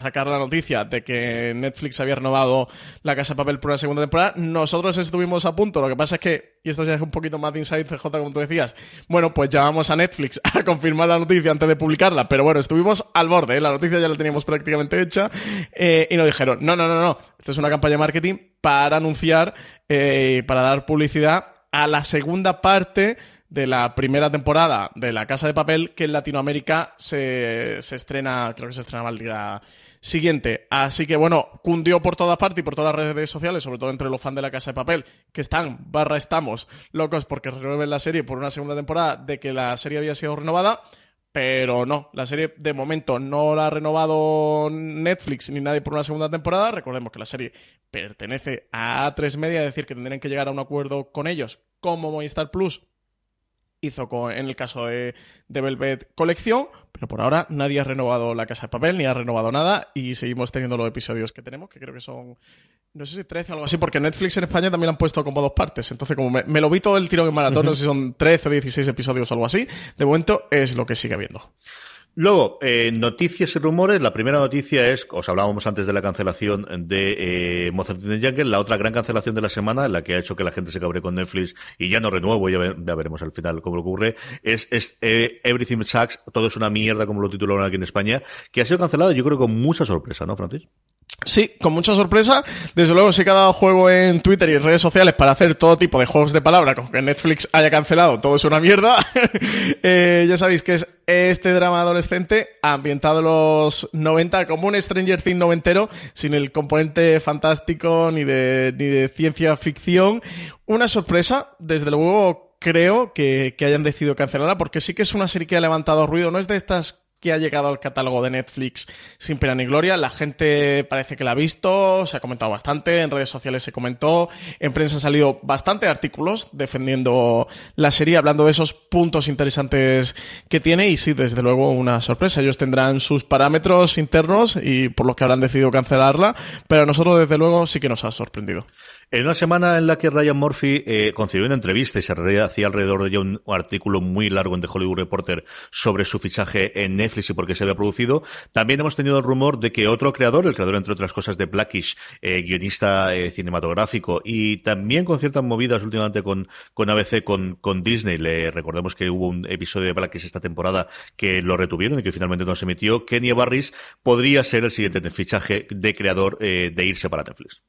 sacar la noticia de que Netflix había renovado La Casa de Papel por una segunda temporada. Nosotros estuvimos a punto. Lo que pasa es que, y esto ya es un poquito más de Inside CJ, como tú decías, bueno, pues llamamos a Netflix a confirmar la noticia antes de publicarla. Pero bueno, estuvimos al borde, ¿eh? la noticia ya la teníamos prácticamente hecha. Eh, y nos dijeron, no, no, no, no. Esto es una campaña de marketing para anunciar, eh, para dar publicidad a la segunda parte de la primera temporada de La Casa de Papel que en Latinoamérica se, se estrena, creo que se estrena el día siguiente. Así que bueno, cundió por todas partes y por todas las redes sociales, sobre todo entre los fans de La Casa de Papel, que están, barra estamos, locos porque renueven la serie por una segunda temporada de que la serie había sido renovada. Pero no, la serie de momento no la ha renovado Netflix ni nadie por una segunda temporada. Recordemos que la serie pertenece a A3 Media, es decir, que tendrían que llegar a un acuerdo con ellos, como Movistar Plus hizo con, en el caso de, de, Velvet Colección, pero por ahora nadie ha renovado La Casa de Papel, ni ha renovado nada, y seguimos teniendo los episodios que tenemos, que creo que son, no sé si 13 o algo así, porque Netflix en España también lo han puesto como dos partes, entonces como me, lo vi todo el tirón en maratón, no sé si son 13 o 16 episodios o algo así, de momento es lo que sigue habiendo. Luego, eh, noticias y rumores. La primera noticia es, os hablábamos antes de la cancelación de eh, Mozart in the Jungle, la otra gran cancelación de la semana, la que ha hecho que la gente se cabre con Netflix y ya no renuevo, ya, ya veremos al final cómo ocurre, es, es eh, Everything Sucks, todo es una mierda como lo titularon aquí en España, que ha sido cancelada yo creo con mucha sorpresa, ¿no, Francis? Sí, con mucha sorpresa. Desde luego sí que ha dado juego en Twitter y en redes sociales para hacer todo tipo de juegos de palabra, como que Netflix haya cancelado, todo es una mierda. eh, ya sabéis que es este drama adolescente ambientado en los 90 como un Stranger Things noventero, sin el componente fantástico ni de, ni de ciencia ficción. Una sorpresa, desde luego creo que, que hayan decidido cancelarla, porque sí que es una serie que ha levantado ruido, no es de estas que ha llegado al catálogo de Netflix sin pena ni gloria. La gente parece que la ha visto, se ha comentado bastante, en redes sociales se comentó, en prensa han salido bastante artículos defendiendo la serie, hablando de esos puntos interesantes que tiene y sí, desde luego una sorpresa. Ellos tendrán sus parámetros internos y por los que habrán decidido cancelarla, pero a nosotros desde luego sí que nos ha sorprendido. En una semana en la que Ryan Murphy eh, concedió una entrevista y se hacía alrededor de ella un, artículo muy largo en The Hollywood Reporter sobre su fichaje en Netflix y por qué se había producido, también hemos tenido el rumor de que otro creador, el creador entre otras cosas de Blackish, eh, guionista eh, cinematográfico y también con ciertas movidas últimamente con, con ABC, con, con Disney, le recordemos que hubo un episodio de Blackish esta temporada que lo retuvieron y que finalmente no se emitió, Kenya Barris podría ser el siguiente fichaje de creador eh, de irse para Netflix.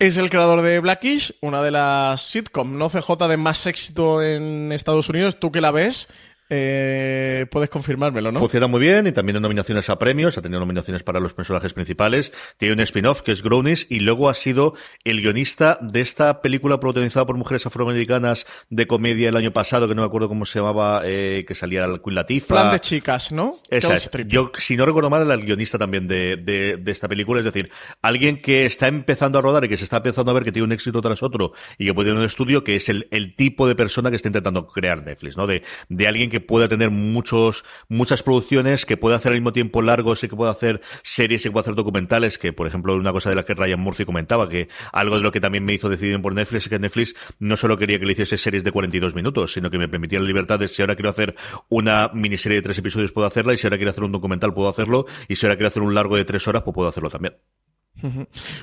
Es el creador de Blackish, una de las sitcom no CJ de más éxito en Estados Unidos. ¿Tú que la ves? Eh, puedes confirmármelo, ¿no? Funciona muy bien y también en nominaciones a premios, ha tenido nominaciones para los personajes principales. Tiene un spin-off que es Grownies y luego ha sido el guionista de esta película protagonizada por mujeres afroamericanas de comedia el año pasado, que no me acuerdo cómo se llamaba, eh, que salía el Queen Latifah. Plan de chicas, ¿no? Esa es. Yo, si no recuerdo mal, era el guionista también de, de, de, esta película. Es decir, alguien que está empezando a rodar y que se está empezando a ver que tiene un éxito tras otro y que puede tener un estudio que es el, el tipo de persona que está intentando crear Netflix, ¿no? De, de alguien que pueda tener muchos, muchas producciones, que pueda hacer al mismo tiempo largos y que pueda hacer series y que pueda hacer documentales, que por ejemplo una cosa de la que Ryan Murphy comentaba, que algo de lo que también me hizo decidir por Netflix es que Netflix no solo quería que le hiciese series de 42 minutos, sino que me permitía la libertad de si ahora quiero hacer una miniserie de tres episodios puedo hacerla y si ahora quiero hacer un documental puedo hacerlo y si ahora quiero hacer un largo de tres horas pues puedo hacerlo también.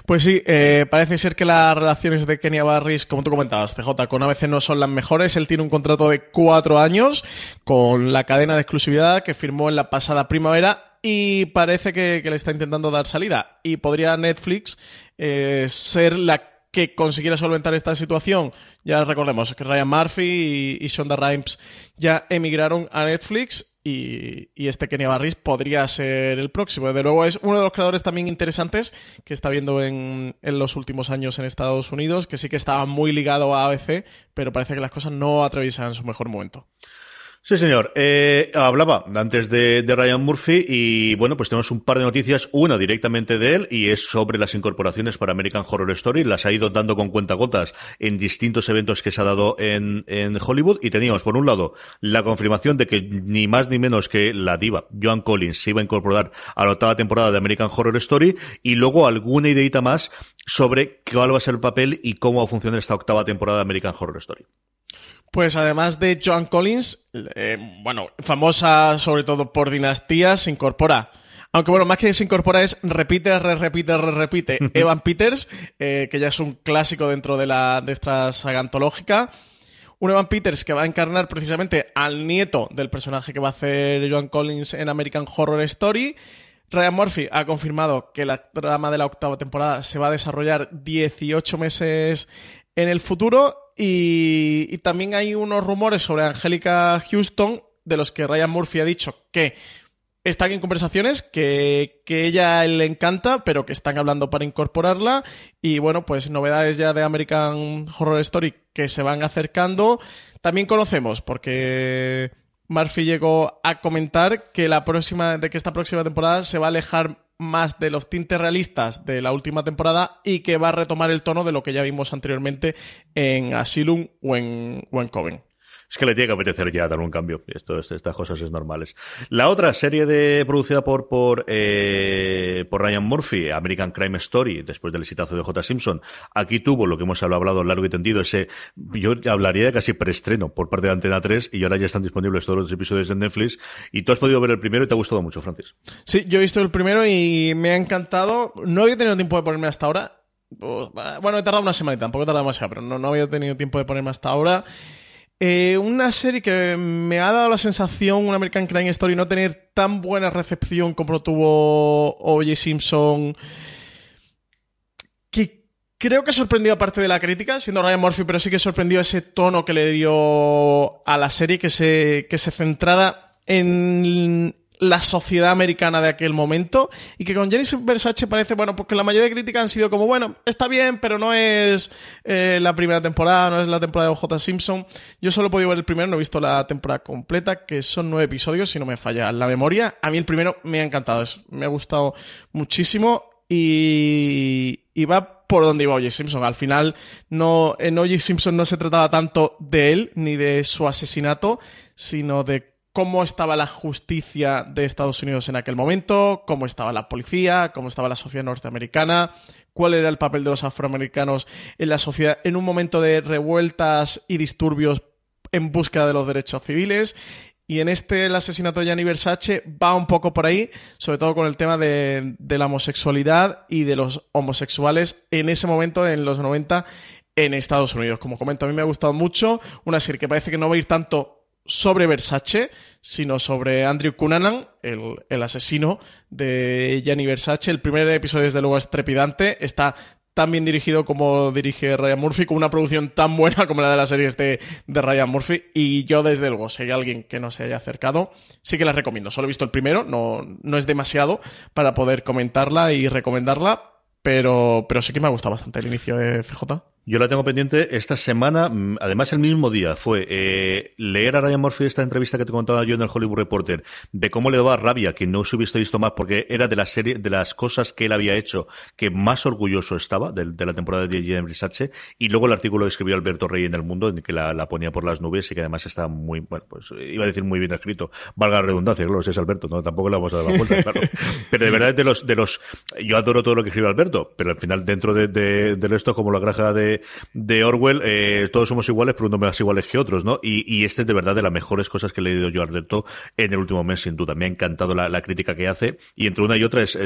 Pues sí, eh, parece ser que las relaciones de Kenya Barris, como tú comentabas, CJ, con ABC no son las mejores. Él tiene un contrato de cuatro años con la cadena de exclusividad que firmó en la pasada primavera y parece que, que le está intentando dar salida. Y podría Netflix eh, ser la que consiguiera solventar esta situación. Ya recordemos que Ryan Murphy y, Shonda Rhimes ya emigraron a Netflix y, y, este Kenia Barris podría ser el próximo. Desde luego es uno de los creadores también interesantes que está viendo en, en, los últimos años en Estados Unidos, que sí que estaba muy ligado a ABC, pero parece que las cosas no atraviesan su mejor momento. Sí, señor. Eh, hablaba antes de, de, Ryan Murphy y bueno, pues tenemos un par de noticias. Una directamente de él y es sobre las incorporaciones para American Horror Story. Las ha ido dando con cuentagotas en distintos eventos que se ha dado en, en Hollywood. Y teníamos, por un lado, la confirmación de que ni más ni menos que la diva Joan Collins se iba a incorporar a la octava temporada de American Horror Story y luego alguna ideita más sobre cuál va a ser el papel y cómo va a funcionar esta octava temporada de American Horror Story. Pues además de Joan Collins, eh, bueno, famosa sobre todo por dinastías, se incorpora. Aunque bueno, más que se incorpora es repite, re, repite, re, repite. Evan Peters, eh, que ya es un clásico dentro de, la, de esta saga antológica. Un Evan Peters que va a encarnar precisamente al nieto del personaje que va a hacer Joan Collins en American Horror Story. Ryan Murphy ha confirmado que la trama de la octava temporada se va a desarrollar 18 meses en el futuro y, y, también hay unos rumores sobre Angélica Houston de los que Ryan Murphy ha dicho que están en conversaciones, que, que ella le encanta, pero que están hablando para incorporarla. Y bueno, pues novedades ya de American Horror Story que se van acercando. También conocemos, porque Murphy llegó a comentar que la próxima, de que esta próxima temporada se va a alejar más de los tintes realistas de la última temporada y que va a retomar el tono de lo que ya vimos anteriormente en Asylum o en, o en Coven. Es que le tiene que apetecer ya dar un cambio. Esto, estas cosas es normales. La otra serie de producida por por, eh, por Ryan Murphy, American Crime Story, después del exitazo de J. Simpson, aquí tuvo lo que hemos hablado largo y tendido, ese, yo hablaría de casi preestreno por parte de Antena 3 y ahora ya están disponibles todos los episodios en Netflix. Y tú has podido ver el primero y te ha gustado mucho, Francis. Sí, yo he visto el primero y me ha encantado. No había tenido tiempo de ponerme hasta ahora. Bueno, he tardado una semana y tampoco he tardado demasiado, pero no, no había tenido tiempo de ponerme hasta ahora. Eh, una serie que me ha dado la sensación, un American Crime Story, no tener tan buena recepción como tuvo O.J. Simpson. Que creo que sorprendió aparte de la crítica, siendo Ryan Murphy, pero sí que sorprendió ese tono que le dio a la serie, que se, que se centrara en la sociedad americana de aquel momento y que con Jenny Versace parece, bueno, porque la mayoría de críticas han sido como, bueno, está bien, pero no es eh, la primera temporada, no es la temporada de OJ Simpson. Yo solo he podido ver el primero, no he visto la temporada completa, que son nueve episodios, si no me falla la memoria. A mí el primero me ha encantado, es, me ha gustado muchísimo y, y va por donde iba O.J. Simpson. Al final, no, en O.J. Simpson no se trataba tanto de él ni de su asesinato, sino de cómo estaba la justicia de Estados Unidos en aquel momento, cómo estaba la policía, cómo estaba la sociedad norteamericana, cuál era el papel de los afroamericanos en la sociedad en un momento de revueltas y disturbios en búsqueda de los derechos civiles. Y en este, el asesinato de Gianni Versace va un poco por ahí, sobre todo con el tema de, de la homosexualidad y de los homosexuales en ese momento, en los 90, en Estados Unidos. Como comento, a mí me ha gustado mucho. Una serie que parece que no va a ir tanto sobre Versace, sino sobre Andrew Cunanan, el, el asesino de Gianni Versace. El primer episodio, desde luego, es trepidante. Está tan bien dirigido como dirige Ryan Murphy, con una producción tan buena como la de las series de, de Ryan Murphy. Y yo, desde luego, si hay alguien que no se haya acercado, sí que la recomiendo. Solo he visto el primero, no, no es demasiado para poder comentarla y recomendarla, pero, pero sí que me ha gustado bastante el inicio de CJ. Yo la tengo pendiente esta semana, mm, además el mismo día, fue eh, leer a Ryan Murphy esta entrevista que te contaba yo en el Hollywood Reporter, de cómo le daba rabia que no se hubiese visto más, porque era de la serie, de las cosas que él había hecho que más orgulloso estaba de, la temporada de J.M. Brisache, y luego el artículo que escribió Alberto Rey en El Mundo, en que la, ponía por las nubes y que además está muy, bueno, pues iba a decir muy bien escrito, valga la redundancia, claro, si es Alberto, no, tampoco le vamos a dar la vuelta, claro. Pero de verdad, de los, de los, yo adoro todo lo que escribe Alberto, pero al final dentro de, de, de esto, como la granja de, de Orwell, eh, todos somos iguales, pero uno más iguales que otros, ¿no? Y, y, este es de verdad de las mejores cosas que he leído yo a Alberto en el último mes, sin duda. Me ha encantado la, la crítica que hace. Y entre una y otra es,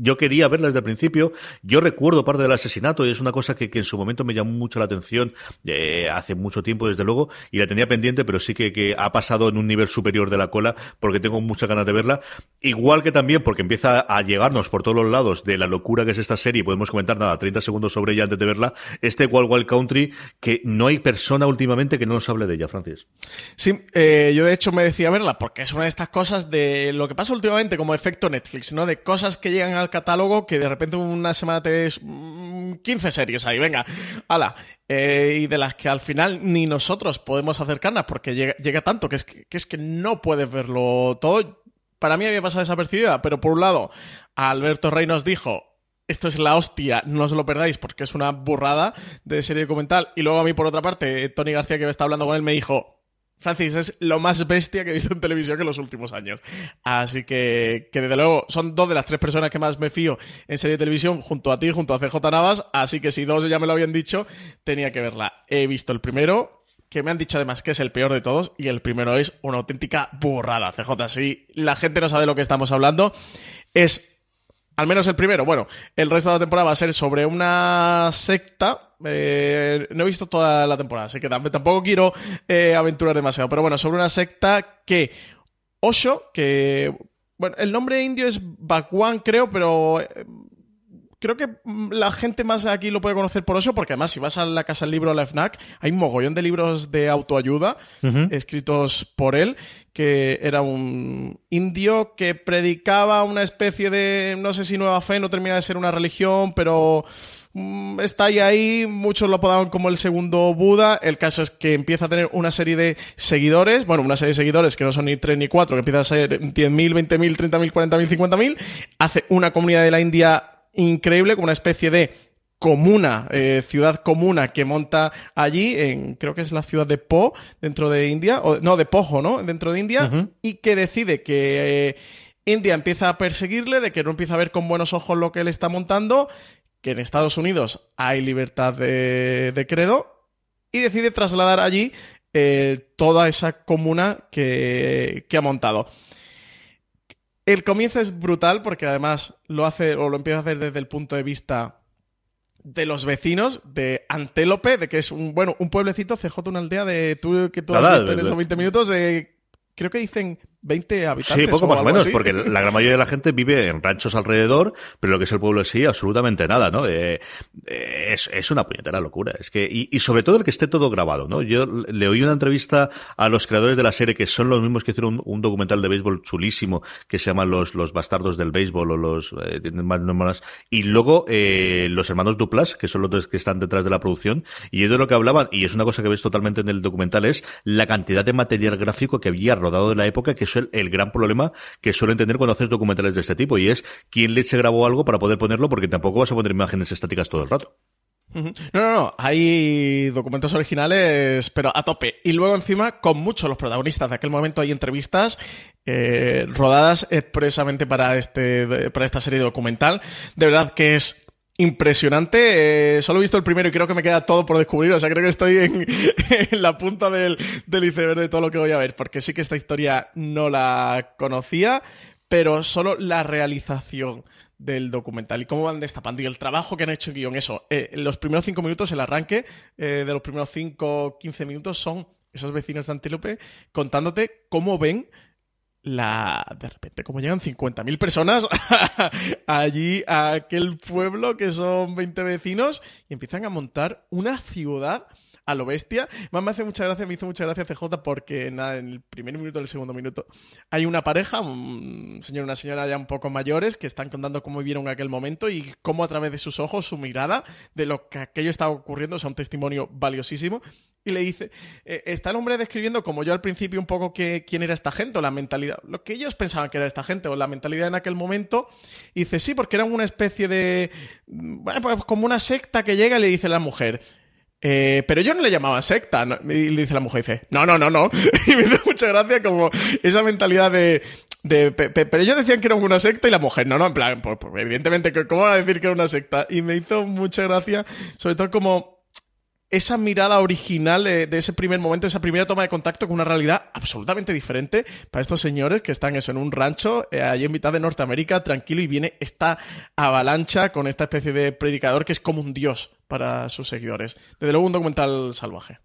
yo quería verla desde el principio. Yo recuerdo parte del asesinato y es una cosa que, que en su momento me llamó mucho la atención, eh, hace mucho tiempo, desde luego, y la tenía pendiente, pero sí que, que ha pasado en un nivel superior de la cola porque tengo muchas ganas de verla. Igual que también porque empieza a llegarnos por todos los lados de la locura que es esta serie, podemos comentar nada, 30 segundos sobre ella antes de verla. Este Wild Wild Country que no hay persona últimamente que no nos hable de ella, Francis. Sí, eh, yo de hecho me decía verla porque es una de estas cosas de lo que pasa últimamente como efecto Netflix, ¿no? De cosas que llegan al catálogo que de repente una semana te ves 15 mm, series ahí, venga, hala. Eh, y de las que al final ni nosotros podemos acercarnos porque llega, tanto que es que, que es que no puedes verlo todo. Para mí había pasado desapercibida, pero por un lado, Alberto Rey nos dijo, esto es la hostia, no os lo perdáis porque es una burrada de serie documental. Y luego a mí, por otra parte, Tony García, que me está hablando con él, me dijo, Francis, es lo más bestia que he visto en televisión en los últimos años. Así que, desde luego, son dos de las tres personas que más me fío en serie de televisión, junto a ti, junto a CJ Navas. Así que si dos ya me lo habían dicho, tenía que verla. He visto el primero, que me han dicho además que es el peor de todos, y el primero es una auténtica burrada. CJ, si la gente no sabe de lo que estamos hablando, es al menos el primero. Bueno, el resto de la temporada va a ser sobre una secta. Eh, no he visto toda la temporada, así que tampoco quiero eh, aventurar demasiado. Pero bueno, sobre una secta que Osho, que. Bueno, el nombre indio es Bhagwan, creo, pero eh, creo que mm, la gente más aquí lo puede conocer por eso, porque además si vas a la casa del libro, a la FNAC, hay un mogollón de libros de autoayuda escritos por él, que era un indio que predicaba una especie de, no sé si nueva fe, no termina de ser una religión, pero mm, está ahí ahí, muchos lo apodaban como el segundo Buda, el caso es que empieza a tener una serie de seguidores, bueno, una serie de seguidores que no son ni tres ni cuatro, que empieza a ser 10.000, 20.000, 30.000, 40.000, 50.000, hace una comunidad de la India increíble, como una especie de comuna, eh, ciudad comuna que monta allí, en creo que es la ciudad de Po, dentro de India, o no, de Pojo, ¿no? Dentro de India, y que decide que eh, India empieza a perseguirle, de que no empieza a ver con buenos ojos lo que él está montando, que en Estados Unidos hay libertad de, credo, y decide trasladar allí eh, toda esa comuna que, que ha montado. El comienzo es brutal porque además lo hace o lo empieza a hacer desde el punto de vista de los vecinos de Antélope, de que es un bueno, un pueblecito, CJ, una aldea de tú que tú has visto en esos 20 minutos de creo que dicen 20 habitantes. Sí, poco más o menos, porque la gran mayoría de la gente vive en ranchos alrededor, pero lo que es el pueblo sí, absolutamente nada, ¿no? Eh, eh, es, es, una puñetera locura. Es que, y, y, sobre todo el que esté todo grabado, ¿no? Yo le oí una entrevista a los creadores de la serie, que son los mismos que hicieron un, documental de béisbol chulísimo, que se llama Los, los Bastardos del Béisbol, o los, eh, más, y luego, eh, los hermanos Duplas, que son los que están detrás de la producción, y ellos lo que hablaban, y es una cosa que ves totalmente en el documental, es la cantidad de material gráfico que había rodado de la época, que el, gran problema que suelen tener cuando haces documentales de este tipo, y es quién le se grabó algo para poder ponerlo, porque tampoco vas a poner imágenes estáticas todo el rato. No, no, no. Hay documentos originales, pero a tope. Y luego encima, con muchos los protagonistas de aquel momento hay entrevistas eh, rodadas expresamente para este, para esta serie documental. De verdad que es impresionante. Eh, solo he visto el primero y creo que me queda todo por descubrir. O sea, creo que estoy en, la punta del, iceberg de todo lo que voy a ver. Porque sí que esta historia no la conocía, pero solo la realización del documental y cómo van destapando y el trabajo que han hecho en guion. Eso, eh, los primeros cinco minutos, el arranque eh, de los primeros cinco, quince minutos son esos vecinos de Antílope contándote cómo ven la de repente como llegan 50.000 personas allí a aquel pueblo que son 20 vecinos y empiezan a montar una ciudad a lo bestia. Más me hace mucha gracia, me hizo mucha gracia CJ porque nada, en el primer minuto, el segundo minuto, hay una pareja, un señor y una señora ya un poco mayores, que están contando cómo vivieron aquel momento y cómo a través de sus ojos, su mirada, de lo que aquello estaba ocurriendo, es un testimonio valiosísimo. Y le dice, eh, está el hombre describiendo, como yo al principio, un poco que, quién era esta gente o la mentalidad, lo que ellos pensaban que era esta gente o la mentalidad en aquel momento. Y dice, sí, porque eran una especie de, bueno, pues como una secta que llega y le dice a la mujer, eh, pero yo no le llamaba secta. Y le dice la mujer, dice, no, no, no, no. Y me da mucha gracia como esa mentalidad de, pero ellos decían que era una secta y la mujer, no, no, en plan, pues, pues, evidentemente, ¿cómo va a decir que era una secta? Y me hizo mucha gracia, sobre todo como esa mirada original de, ese primer momento, esa primera toma de contacto con una realidad absolutamente diferente para estos señores que están eso en un rancho eh, allí en mitad de Norteamérica, tranquilo, y viene esta avalancha con esta especie de predicador que es como un dios para sus seguidores. Desde luego un documental salvaje.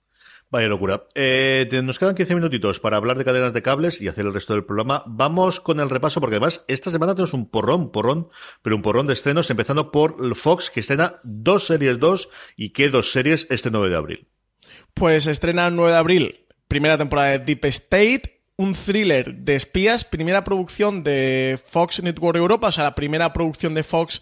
Vaya locura. Eh, nos quedan 15 minutitos para hablar de cadenas de cables y hacer el resto del programa. Vamos con el repaso, porque además esta semana tenemos un porrón, porrón, pero un porrón de estrenos, empezando por Fox, que estrena dos series 2 y qué dos series este 9 de abril. Pues estrena 9 de abril, primera temporada de Deep State, un thriller de espías, primera producción de Fox Network Europa, o sea, la primera producción de Fox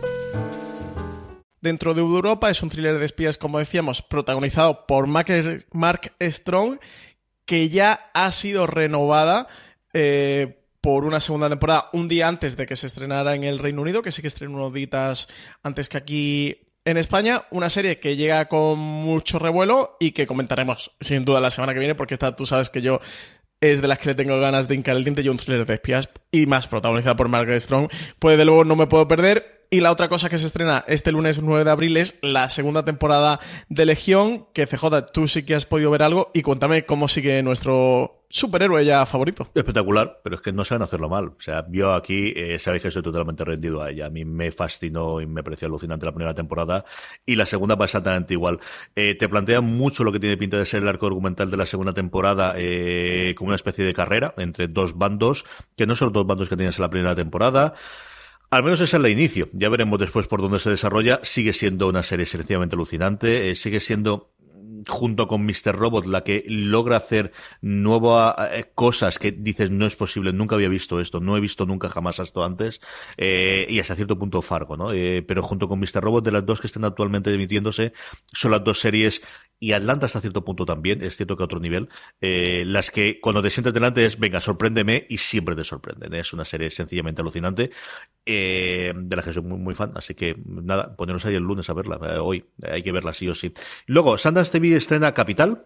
Dentro de Europa. Es un thriller de espías, como decíamos, protagonizado por Mark Strong, que ya ha sido renovada. Eh, por una segunda temporada un día antes de que se estrenara en el Reino Unido, que sí que estrenó unos antes que aquí en España. Una serie que llega con mucho revuelo y que comentaremos sin duda la semana que viene, porque esta tú sabes que yo es de las que le tengo ganas de hincar el diente y un thriller de espías y más protagonizada por Margaret Strong. Pues de luego no me puedo perder. Y la otra cosa que se estrena este lunes 9 de abril es la segunda temporada de Legión, que CJ, tú sí que has podido ver algo y cuéntame cómo sigue nuestro superhéroe ya favorito. Espectacular, pero es que no saben hacerlo mal. O sea, yo aquí eh, sabéis que soy totalmente rendido a ella. A mí me fascinó y me pareció alucinante la primera temporada y la segunda va exactamente igual. Eh, te plantea mucho lo que tiene pinta de ser el arco argumental de la segunda temporada eh, como una especie de carrera entre dos bandos, que no son los dos bandos que tenías en la primera temporada. Al menos ese es el inicio. Ya veremos después por dónde se desarrolla. Sigue siendo una serie sencillamente alucinante. Eh, sigue siendo junto con Mr. Robot la que logra hacer nuevas eh, cosas que dices no es posible, nunca había visto esto, no he visto nunca jamás esto antes eh, y hasta cierto punto Fargo, ¿no? pero junto con Mr. Robot de las dos que están actualmente emitiéndose son las dos series y Atlanta hasta cierto punto también, es cierto que a otro nivel, eh, las que cuando te sientes delante es, venga, sorpréndeme y siempre te sorprenden. Es una serie sencillamente alucinante, eh, de la que soy muy, muy, fan, así que nada, ponernos ahí el lunes a verla, eh, hoy, hay que verla sí o sí. Luego, Sundance TV estrena Capital,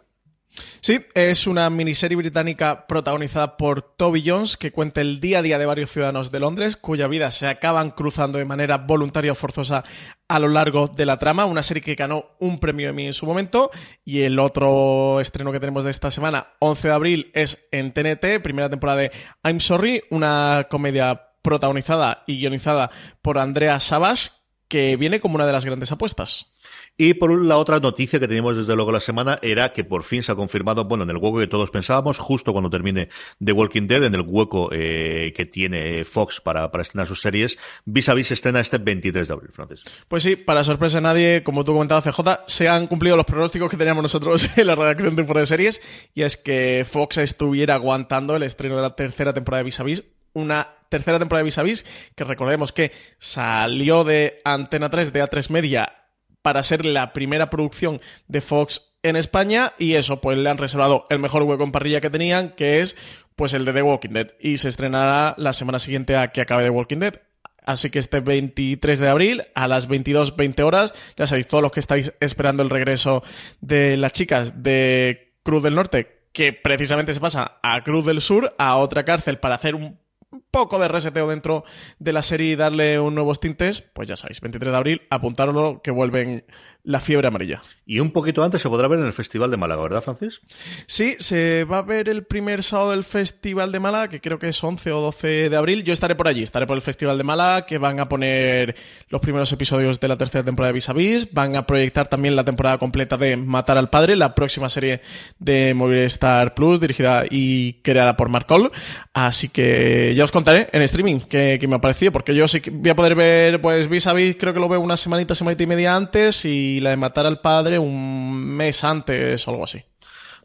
Sí, es una miniserie británica protagonizada por Toby Jones que cuenta el día a día de varios ciudadanos de Londres cuya vida se acaban cruzando de manera voluntaria o forzosa a lo largo de la trama. Una serie que ganó un premio Emmy en su momento y el otro estreno que tenemos de esta semana, 11 de abril, es en TNT, primera temporada de I'm Sorry, una comedia protagonizada y guionizada por Andrea Savage que viene como una de las grandes apuestas. Y por la otra noticia que teníamos desde luego la semana era que por fin se ha confirmado, bueno, en el hueco que todos pensábamos, justo cuando termine The Walking Dead, en el hueco eh, que tiene Fox para, para estrenar sus series, Vis a Vis estrena este 23 de abril, Francis. Pues sí, para sorpresa de nadie, como tú comentabas, CJ, se han cumplido los pronósticos que teníamos nosotros en la redacción de Fuera de Series, y es que Fox estuviera aguantando el estreno de la tercera temporada de Vis a Vis, una tercera temporada de Vis a Vis, que recordemos que salió de Antena 3, de A3 Media, para ser la primera producción de Fox en España y eso pues le han reservado el mejor hueco en parrilla que tenían que es pues el de The Walking Dead y se estrenará la semana siguiente a que acabe The Walking Dead. Así que este 23 de abril a las 22.20 horas, ya sabéis, todos los que estáis esperando el regreso de las chicas de Cruz del Norte, que precisamente se pasa a Cruz del Sur, a otra cárcel para hacer un un poco de reseteo dentro de la serie y darle un nuevos tintes, pues ya sabéis, 23 de abril, apuntároslo que vuelven la fiebre amarilla. Y un poquito antes se podrá ver en el Festival de Málaga, ¿verdad, Francis? Sí, se va a ver el primer sábado del Festival de Málaga, que creo que es 11 o 12 de abril. Yo estaré por allí, estaré por el Festival de Málaga, que van a poner los primeros episodios de la tercera temporada de Vis a Vis. Van a proyectar también la temporada completa de Matar al Padre, la próxima serie de Movistar Plus, dirigida y creada por Mark Cole. Así que ya os contaré en streaming qué, me ha parecido, porque yo sí que voy a poder ver, pues Vis a Vis, creo que lo veo una semanita, semanita y media antes, y y la de matar al padre un mes antes o algo así.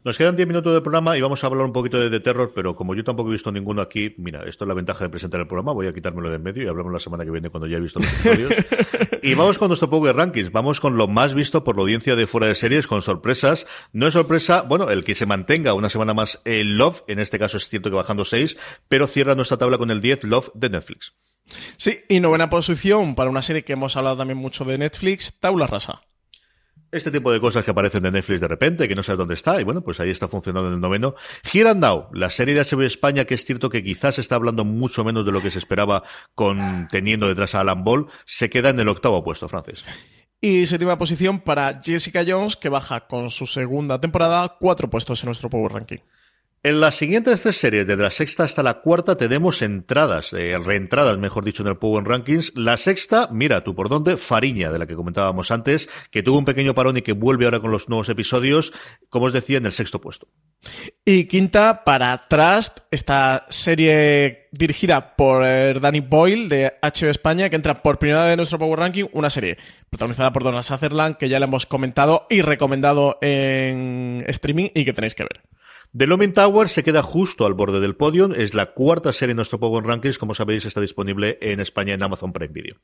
Nos quedan 10 minutos de programa y vamos a hablar un poquito de The Terror, pero como yo tampoco he visto ninguno aquí, mira, esto es la ventaja de presentar el programa, voy a quitármelo de en medio y hablamos la semana que viene cuando ya he visto los episodios. y vamos con nuestro Power Rankings, vamos con lo más visto por la audiencia de fuera de series, con sorpresas. No es sorpresa, bueno, el que se mantenga una semana más el Love, en este caso es cierto que bajando 6, pero cierra nuestra tabla con el 10 Love de Netflix. Sí, y novena posición para una serie que hemos hablado también mucho de Netflix, Taula Rasa. Este tipo de cosas que aparecen en Netflix de repente, que no sabes dónde está, y bueno, pues ahí está funcionando en el noveno. Here and Now, la serie de HBO España, que es cierto que quizás está hablando mucho menos de lo que se esperaba con teniendo detrás a Alan Ball, se queda en el octavo puesto, Francis. Y séptima posición para Jessica Jones, que baja con su segunda temporada cuatro puestos en nuestro Power Ranking. En las siguientes tres series, desde la sexta hasta la cuarta, tenemos entradas, eh, reentradas, mejor dicho, en el Power Rankings. La sexta, mira tú por dónde, Fariña, de la que comentábamos antes, que tuvo un pequeño parón y que vuelve ahora con los nuevos episodios, como os decía, en el sexto puesto. Y quinta, para Trust, esta serie dirigida por eh, Danny Boyle de HBO España, que entra por primera vez en nuestro Power Ranking, una serie protagonizada por Donald Sutherland, que ya la hemos comentado y recomendado en streaming y que tenéis que ver. The Looming Tower se queda justo al borde del podio. Es la cuarta serie en nuestro Power Rankings. Como sabéis, está disponible en España en Amazon Prime Video.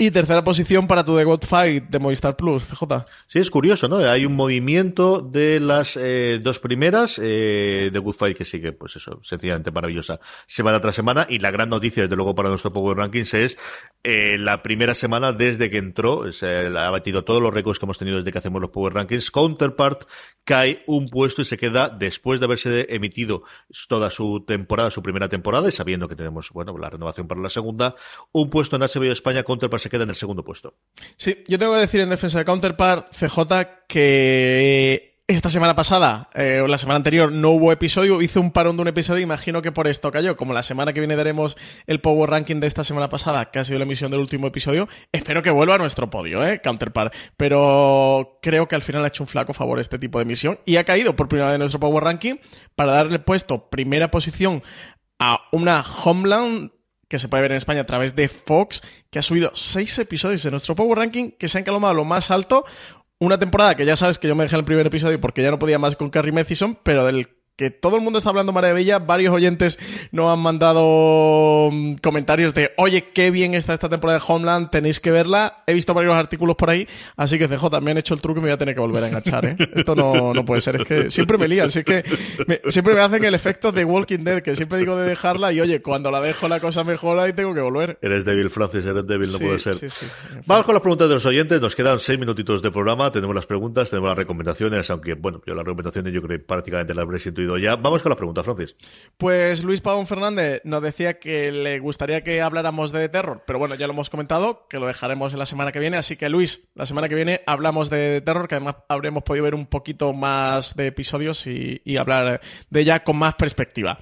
Y tercera posición para tu The God Fight de Movistar Plus, CJ. Sí, es curioso, ¿no? Hay un movimiento de las eh, dos primeras. Eh, The Good Fight que sigue, pues eso, sencillamente maravillosa semana tras semana. Y la gran noticia, desde luego, para nuestro Power Rankings es eh, la primera semana desde que entró. Se ha batido todos los récords que hemos tenido desde que hacemos los Power Rankings. Counterpart cae un puesto y se queda después de haberse emitido toda su temporada, su primera temporada, y sabiendo que tenemos, bueno, la renovación para la segunda, un puesto en HBO España, Counterpart se queda en el segundo puesto. Sí, yo tengo que decir en defensa de Counterpart, CJ, que esta semana pasada, eh, o la semana anterior, no hubo episodio, hice un parón de un episodio, imagino que por esto cayó. Como la semana que viene daremos el Power Ranking de esta semana pasada, que ha sido la emisión del último episodio, espero que vuelva a nuestro podio, ¿eh? Counterpart. Pero creo que al final ha hecho un flaco favor este tipo de emisión y ha caído por primera vez en nuestro Power Ranking para darle puesto primera posición a una Homeland que se puede ver en España a través de Fox, que ha subido seis episodios de nuestro Power Ranking, que se han calomado lo más alto, una temporada que ya sabes que yo me dejé en el primer episodio porque ya no podía más con Carrie Mathison, pero del que todo el mundo está hablando maravilla. Varios oyentes nos han mandado mm, comentarios de, oye, qué bien está esta temporada de Homeland, tenéis que verla. He visto varios artículos por ahí, así que CJ, me han hecho el truco y me voy a tener que volver a enganchar, ¿eh? Esto no, no puede ser, es que siempre me lían, así que siempre me hacen el efecto de Walking Dead, que siempre digo de dejarla y oye, cuando la dejo la cosa mejora y tengo que volver. Eres débil, Francis, eres débil, no puede ser. Vamos con las preguntas de los oyentes, nos quedan seis minutitos de programa, tenemos las preguntas, tenemos las recomendaciones, aunque bueno, yo las recomendaciones yo creo que prácticamente las habré ya. Vamos con las preguntas, Francis. Pues Luis Pavón Fernández nos decía que le gustaría que habláramos de terror, pero bueno, ya lo hemos comentado, que lo dejaremos la semana que viene. Así que Luis, la semana que viene hablamos de terror, que además habremos podido ver un poquito más de episodios y, y hablar de ella con más perspectiva.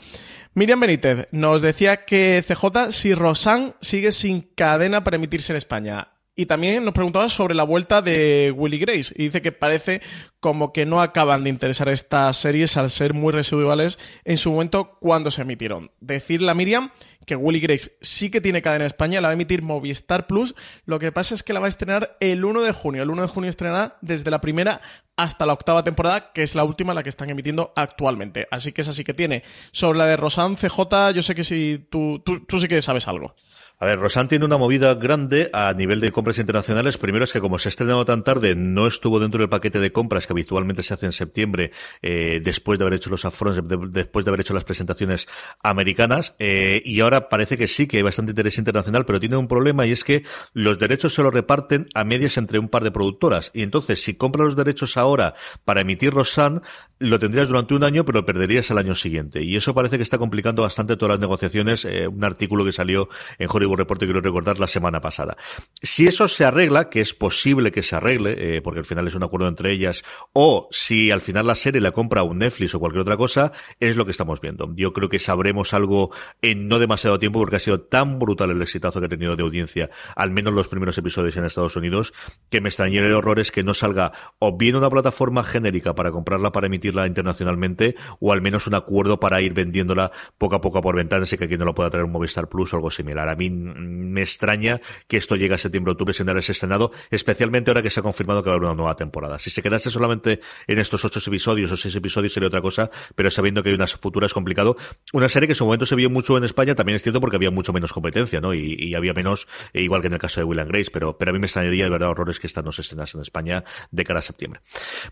Miriam Benítez nos decía que CJ, si Rosan sigue sin cadena para emitirse en España, y también nos preguntaba sobre la vuelta de Willy Grace. Y dice que parece como que no acaban de interesar estas series al ser muy residuales en su momento cuando se emitieron. Decirle a Miriam que Willy Grace sí que tiene cadena en España, la va a emitir Movistar Plus. Lo que pasa es que la va a estrenar el 1 de junio. El 1 de junio estrenará desde la primera hasta la octava temporada, que es la última la que están emitiendo actualmente. Así que es así que tiene. Sobre la de Rosan CJ, yo sé que si tú, tú, tú sí que sabes algo. A ver, Rosan tiene una movida grande a nivel de compras internacionales. Primero es que como se ha estrenado tan tarde, no estuvo dentro del paquete de compras que habitualmente se hace en septiembre, eh, después de haber hecho los afronts, después de haber hecho las presentaciones americanas. Eh, y ahora parece que sí, que hay bastante interés internacional, pero tiene un problema y es que los derechos se los reparten a medias entre un par de productoras. Y entonces, si compras los derechos ahora para emitir Rosan, lo tendrías durante un año, pero lo perderías al año siguiente. Y eso parece que está complicando bastante todas las negociaciones. Eh, un artículo que salió en Hollywood Reporter, quiero recordar, la semana pasada. Si eso se arregla, que es posible que se arregle, eh, porque al final es un acuerdo entre ellas, o si al final la serie la compra un Netflix o cualquier otra cosa, es lo que estamos viendo. Yo creo que sabremos algo en no demasiado tiempo, porque ha sido tan brutal el exitazo que ha tenido de audiencia, al menos los primeros episodios en Estados Unidos, que me extrañaría el horror es que no salga o bien una plataforma genérica para comprarla para emitirla internacionalmente, o al menos un acuerdo para ir vendiéndola poco a poco por ventanas y que aquí no lo pueda traer un Movistar Plus o algo similar. A mí me extraña que esto llegue a septiembre-octubre sin haberse estrenado, especialmente ahora que se ha confirmado que va a haber una nueva temporada. Si se quedase solamente en estos ocho episodios o seis episodios sería otra cosa, pero sabiendo que hay unas futuras complicado. Una serie que en su momento se vio mucho en España también es cierto porque había mucho menos competencia, ¿no? Y, había menos, e igual que en el caso de Will Grace, pero, pero a mí me extrañaría de verdad horrores que esta no se estrenase en España de cara a septiembre.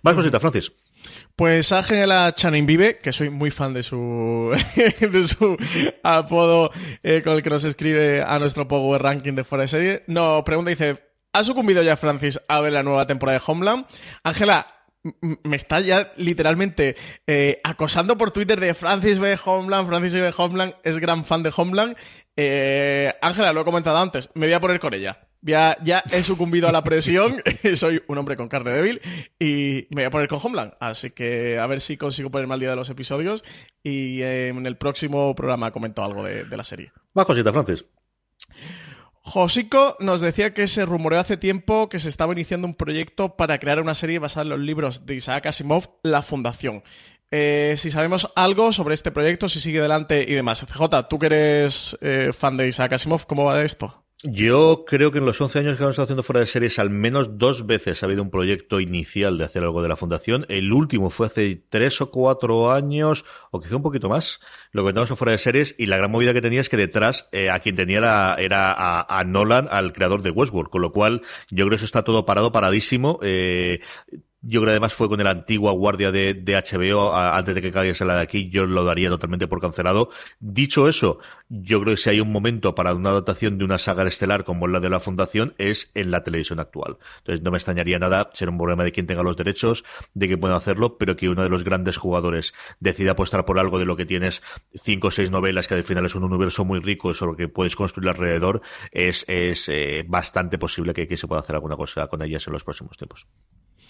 Más cositas, Francis. Pues Ángel a Channing Vive, que soy muy fan de su, de su apodo eh, con el que nos escribe a nuestro Power Ranking de fuera de serie, nos pregunta dice, ¿ha sucumbido ya Francis a ver la nueva temporada de Homeland? Ángela, me está ya literalmente eh, acosando por Twitter de Francis ve Homeland, Francis ve Homeland, es gran fan de Homeland. Eh, Ángela, lo he comentado antes, me voy a poner con ella. Ya, ya he sucumbido a la presión, soy un hombre con carne débil y me voy a poner con Homeland. Así que a ver si consigo ponerme al día de los episodios y en el próximo programa comento algo de, la serie. Más cositas, Francis. Josico nos decía que se rumoreó hace tiempo que se estaba iniciando un proyecto para crear una serie basada en los libros de Isaac Asimov, La Fundación. Eh, si sabemos algo sobre este proyecto, si sigue adelante y demás. CJ, tú que eres eh, fan de Isaac Asimov, ¿cómo va esto? Yo creo que en los 11 años que hemos estado haciendo fuera de series, al menos dos veces ha habido un proyecto inicial de hacer algo de la fundación. El último fue hace tres o cuatro años, o quizá un poquito más, lo que en fuera de series, y la gran movida que tenía es que detrás, eh, a quien tenía era, a, Nolan, al creador de Westworld, con lo cual yo creo que eso está todo parado, paradísimo. Eh, yo creo que además fue con el antigua guardia de, de HBO antes de que cayese la de aquí. Yo lo daría totalmente por cancelado. Dicho eso, yo creo que si hay un momento para una adaptación de una saga estelar como la de la Fundación es en la televisión actual. Entonces no me extrañaría nada ser un problema de quien tenga los derechos, de que pueda hacerlo, pero que uno de los grandes jugadores decida apostar por algo de lo que tienes cinco o seis novelas, que al final es un universo muy rico sobre lo que puedes construir alrededor, es, es eh, bastante posible que, que se pueda hacer alguna cosa con ellas en los próximos tiempos.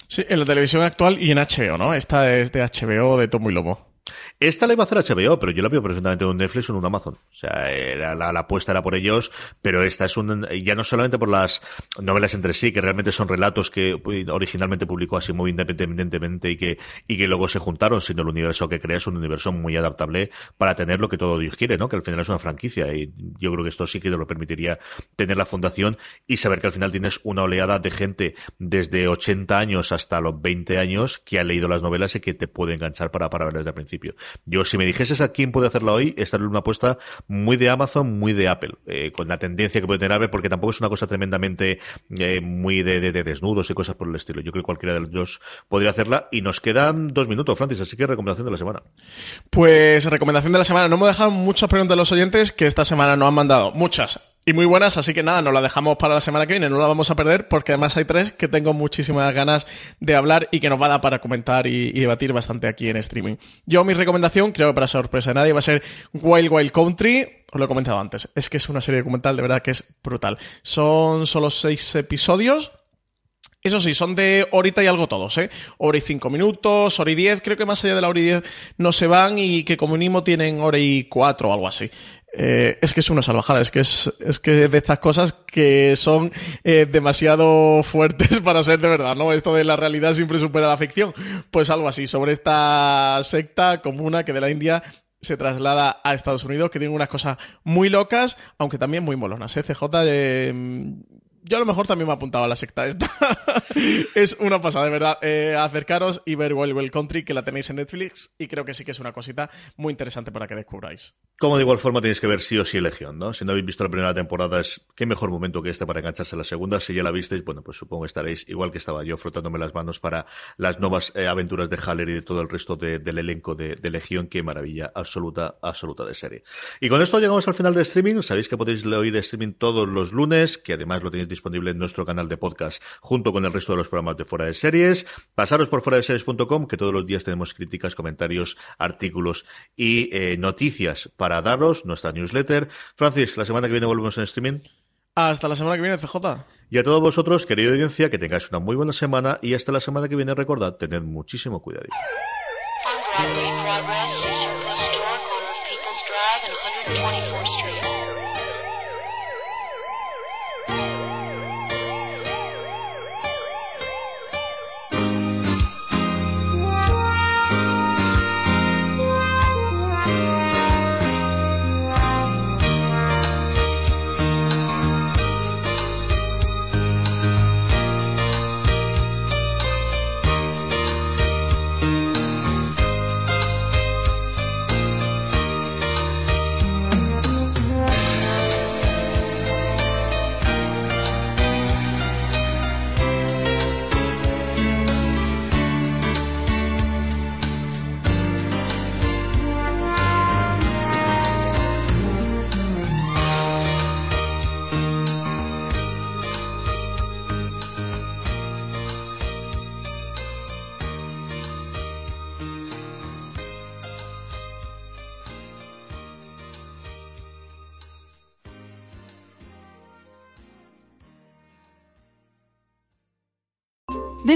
Sí, en la televisión actual y en HBO, ¿no? Esta es de HBO de Tomo y Lobo. Esta la iba a hacer HBO, pero yo la veo perfectamente en un Netflix o en un Amazon. O sea, la, apuesta era por ellos, pero esta es un, ya no solamente por las novelas entre sí, que realmente son relatos que originalmente publicó así muy independientemente y que, y que luego se juntaron, sino el universo que crea es un universo muy adaptable para tener lo que todo Dios quiere, ¿no? Que al final es una franquicia y yo creo que esto sí que te lo permitiría tener la fundación y saber que al final tienes una oleada de gente desde 80 años hasta los 20 años que ha leído las novelas y que te puede enganchar para, para ver desde el principio. Yo, si me dijeses a quién puede hacerlo hoy, esta es una apuesta muy de Amazon, muy de Apple, eh, con la tendencia que puede tener Apple, porque tampoco es una cosa tremendamente eh, muy de, desnudos y cosas por el estilo. Yo creo que cualquiera de los dos podría hacerla. Y nos quedan dos minutos, Francis, así que recomendación de la semana. Pues recomendación de la semana. No me dejado muchas preguntas de los oyentes que esta semana no han mandado. Muchas y muy buenas, así que nada, nos la dejamos para la semana que viene, no la vamos a perder porque además hay tres que tengo muchísimas ganas de hablar y que nos va a dar para comentar y, debatir bastante aquí en streaming. Yo mi recomendación, creo que para sorpresa de nadie, va a ser Wild Wild Country, os lo he comentado antes, es que es una serie documental de verdad que es brutal. Son solo seis episodios, eso sí, son de horita y algo todos, ¿eh? Hora y cinco minutos, hora y diez, creo que más allá de la hora y diez no se van y que como mínimo tienen hora y cuatro o algo así. Eh, es que es una salvajada, es que es, es que de estas cosas que son eh, demasiado fuertes para ser de verdad, ¿no? Esto de la realidad siempre supera la ficción. Pues algo así, sobre esta secta comuna que de la India se traslada a Estados Unidos, que tiene unas cosas muy locas, aunque también muy molonas. ¿eh? CJ, yo a lo mejor también me apuntaba a la secta esta. es una pasada, de verdad. Eh, acercaros y ver Wild Wild Country, que la tenéis en Netflix, y creo que sí que es una cosita muy interesante para que descubráis. Como de igual forma tenéis que ver sí o sí Legión, ¿no? Si no habéis visto la primera temporada, es qué mejor momento que este para engancharse a la segunda. Si ya la visteis, bueno, pues supongo que estaréis igual que estaba yo, frotándome las manos para las nuevas eh, aventuras de Haller y de todo el resto del elenco de, de, Legión. Qué maravilla absoluta, absoluta de serie. Y con esto llegamos al final de streaming. Sabéis que podéis oír streaming todos los lunes, que además lo tenéis disponible en nuestro canal de podcast junto con el resto de los programas de Fuera de Series. Pasaros por fuera de series.com, que todos los días tenemos críticas, comentarios, artículos y eh, noticias para daros, nuestra newsletter. Francis, la semana que viene volvemos en streaming. Hasta la semana que viene, CJ. Y a todos vosotros, querida audiencia, que tengáis una muy buena semana y hasta la semana que viene, recordad, tened muchísimo cuidado.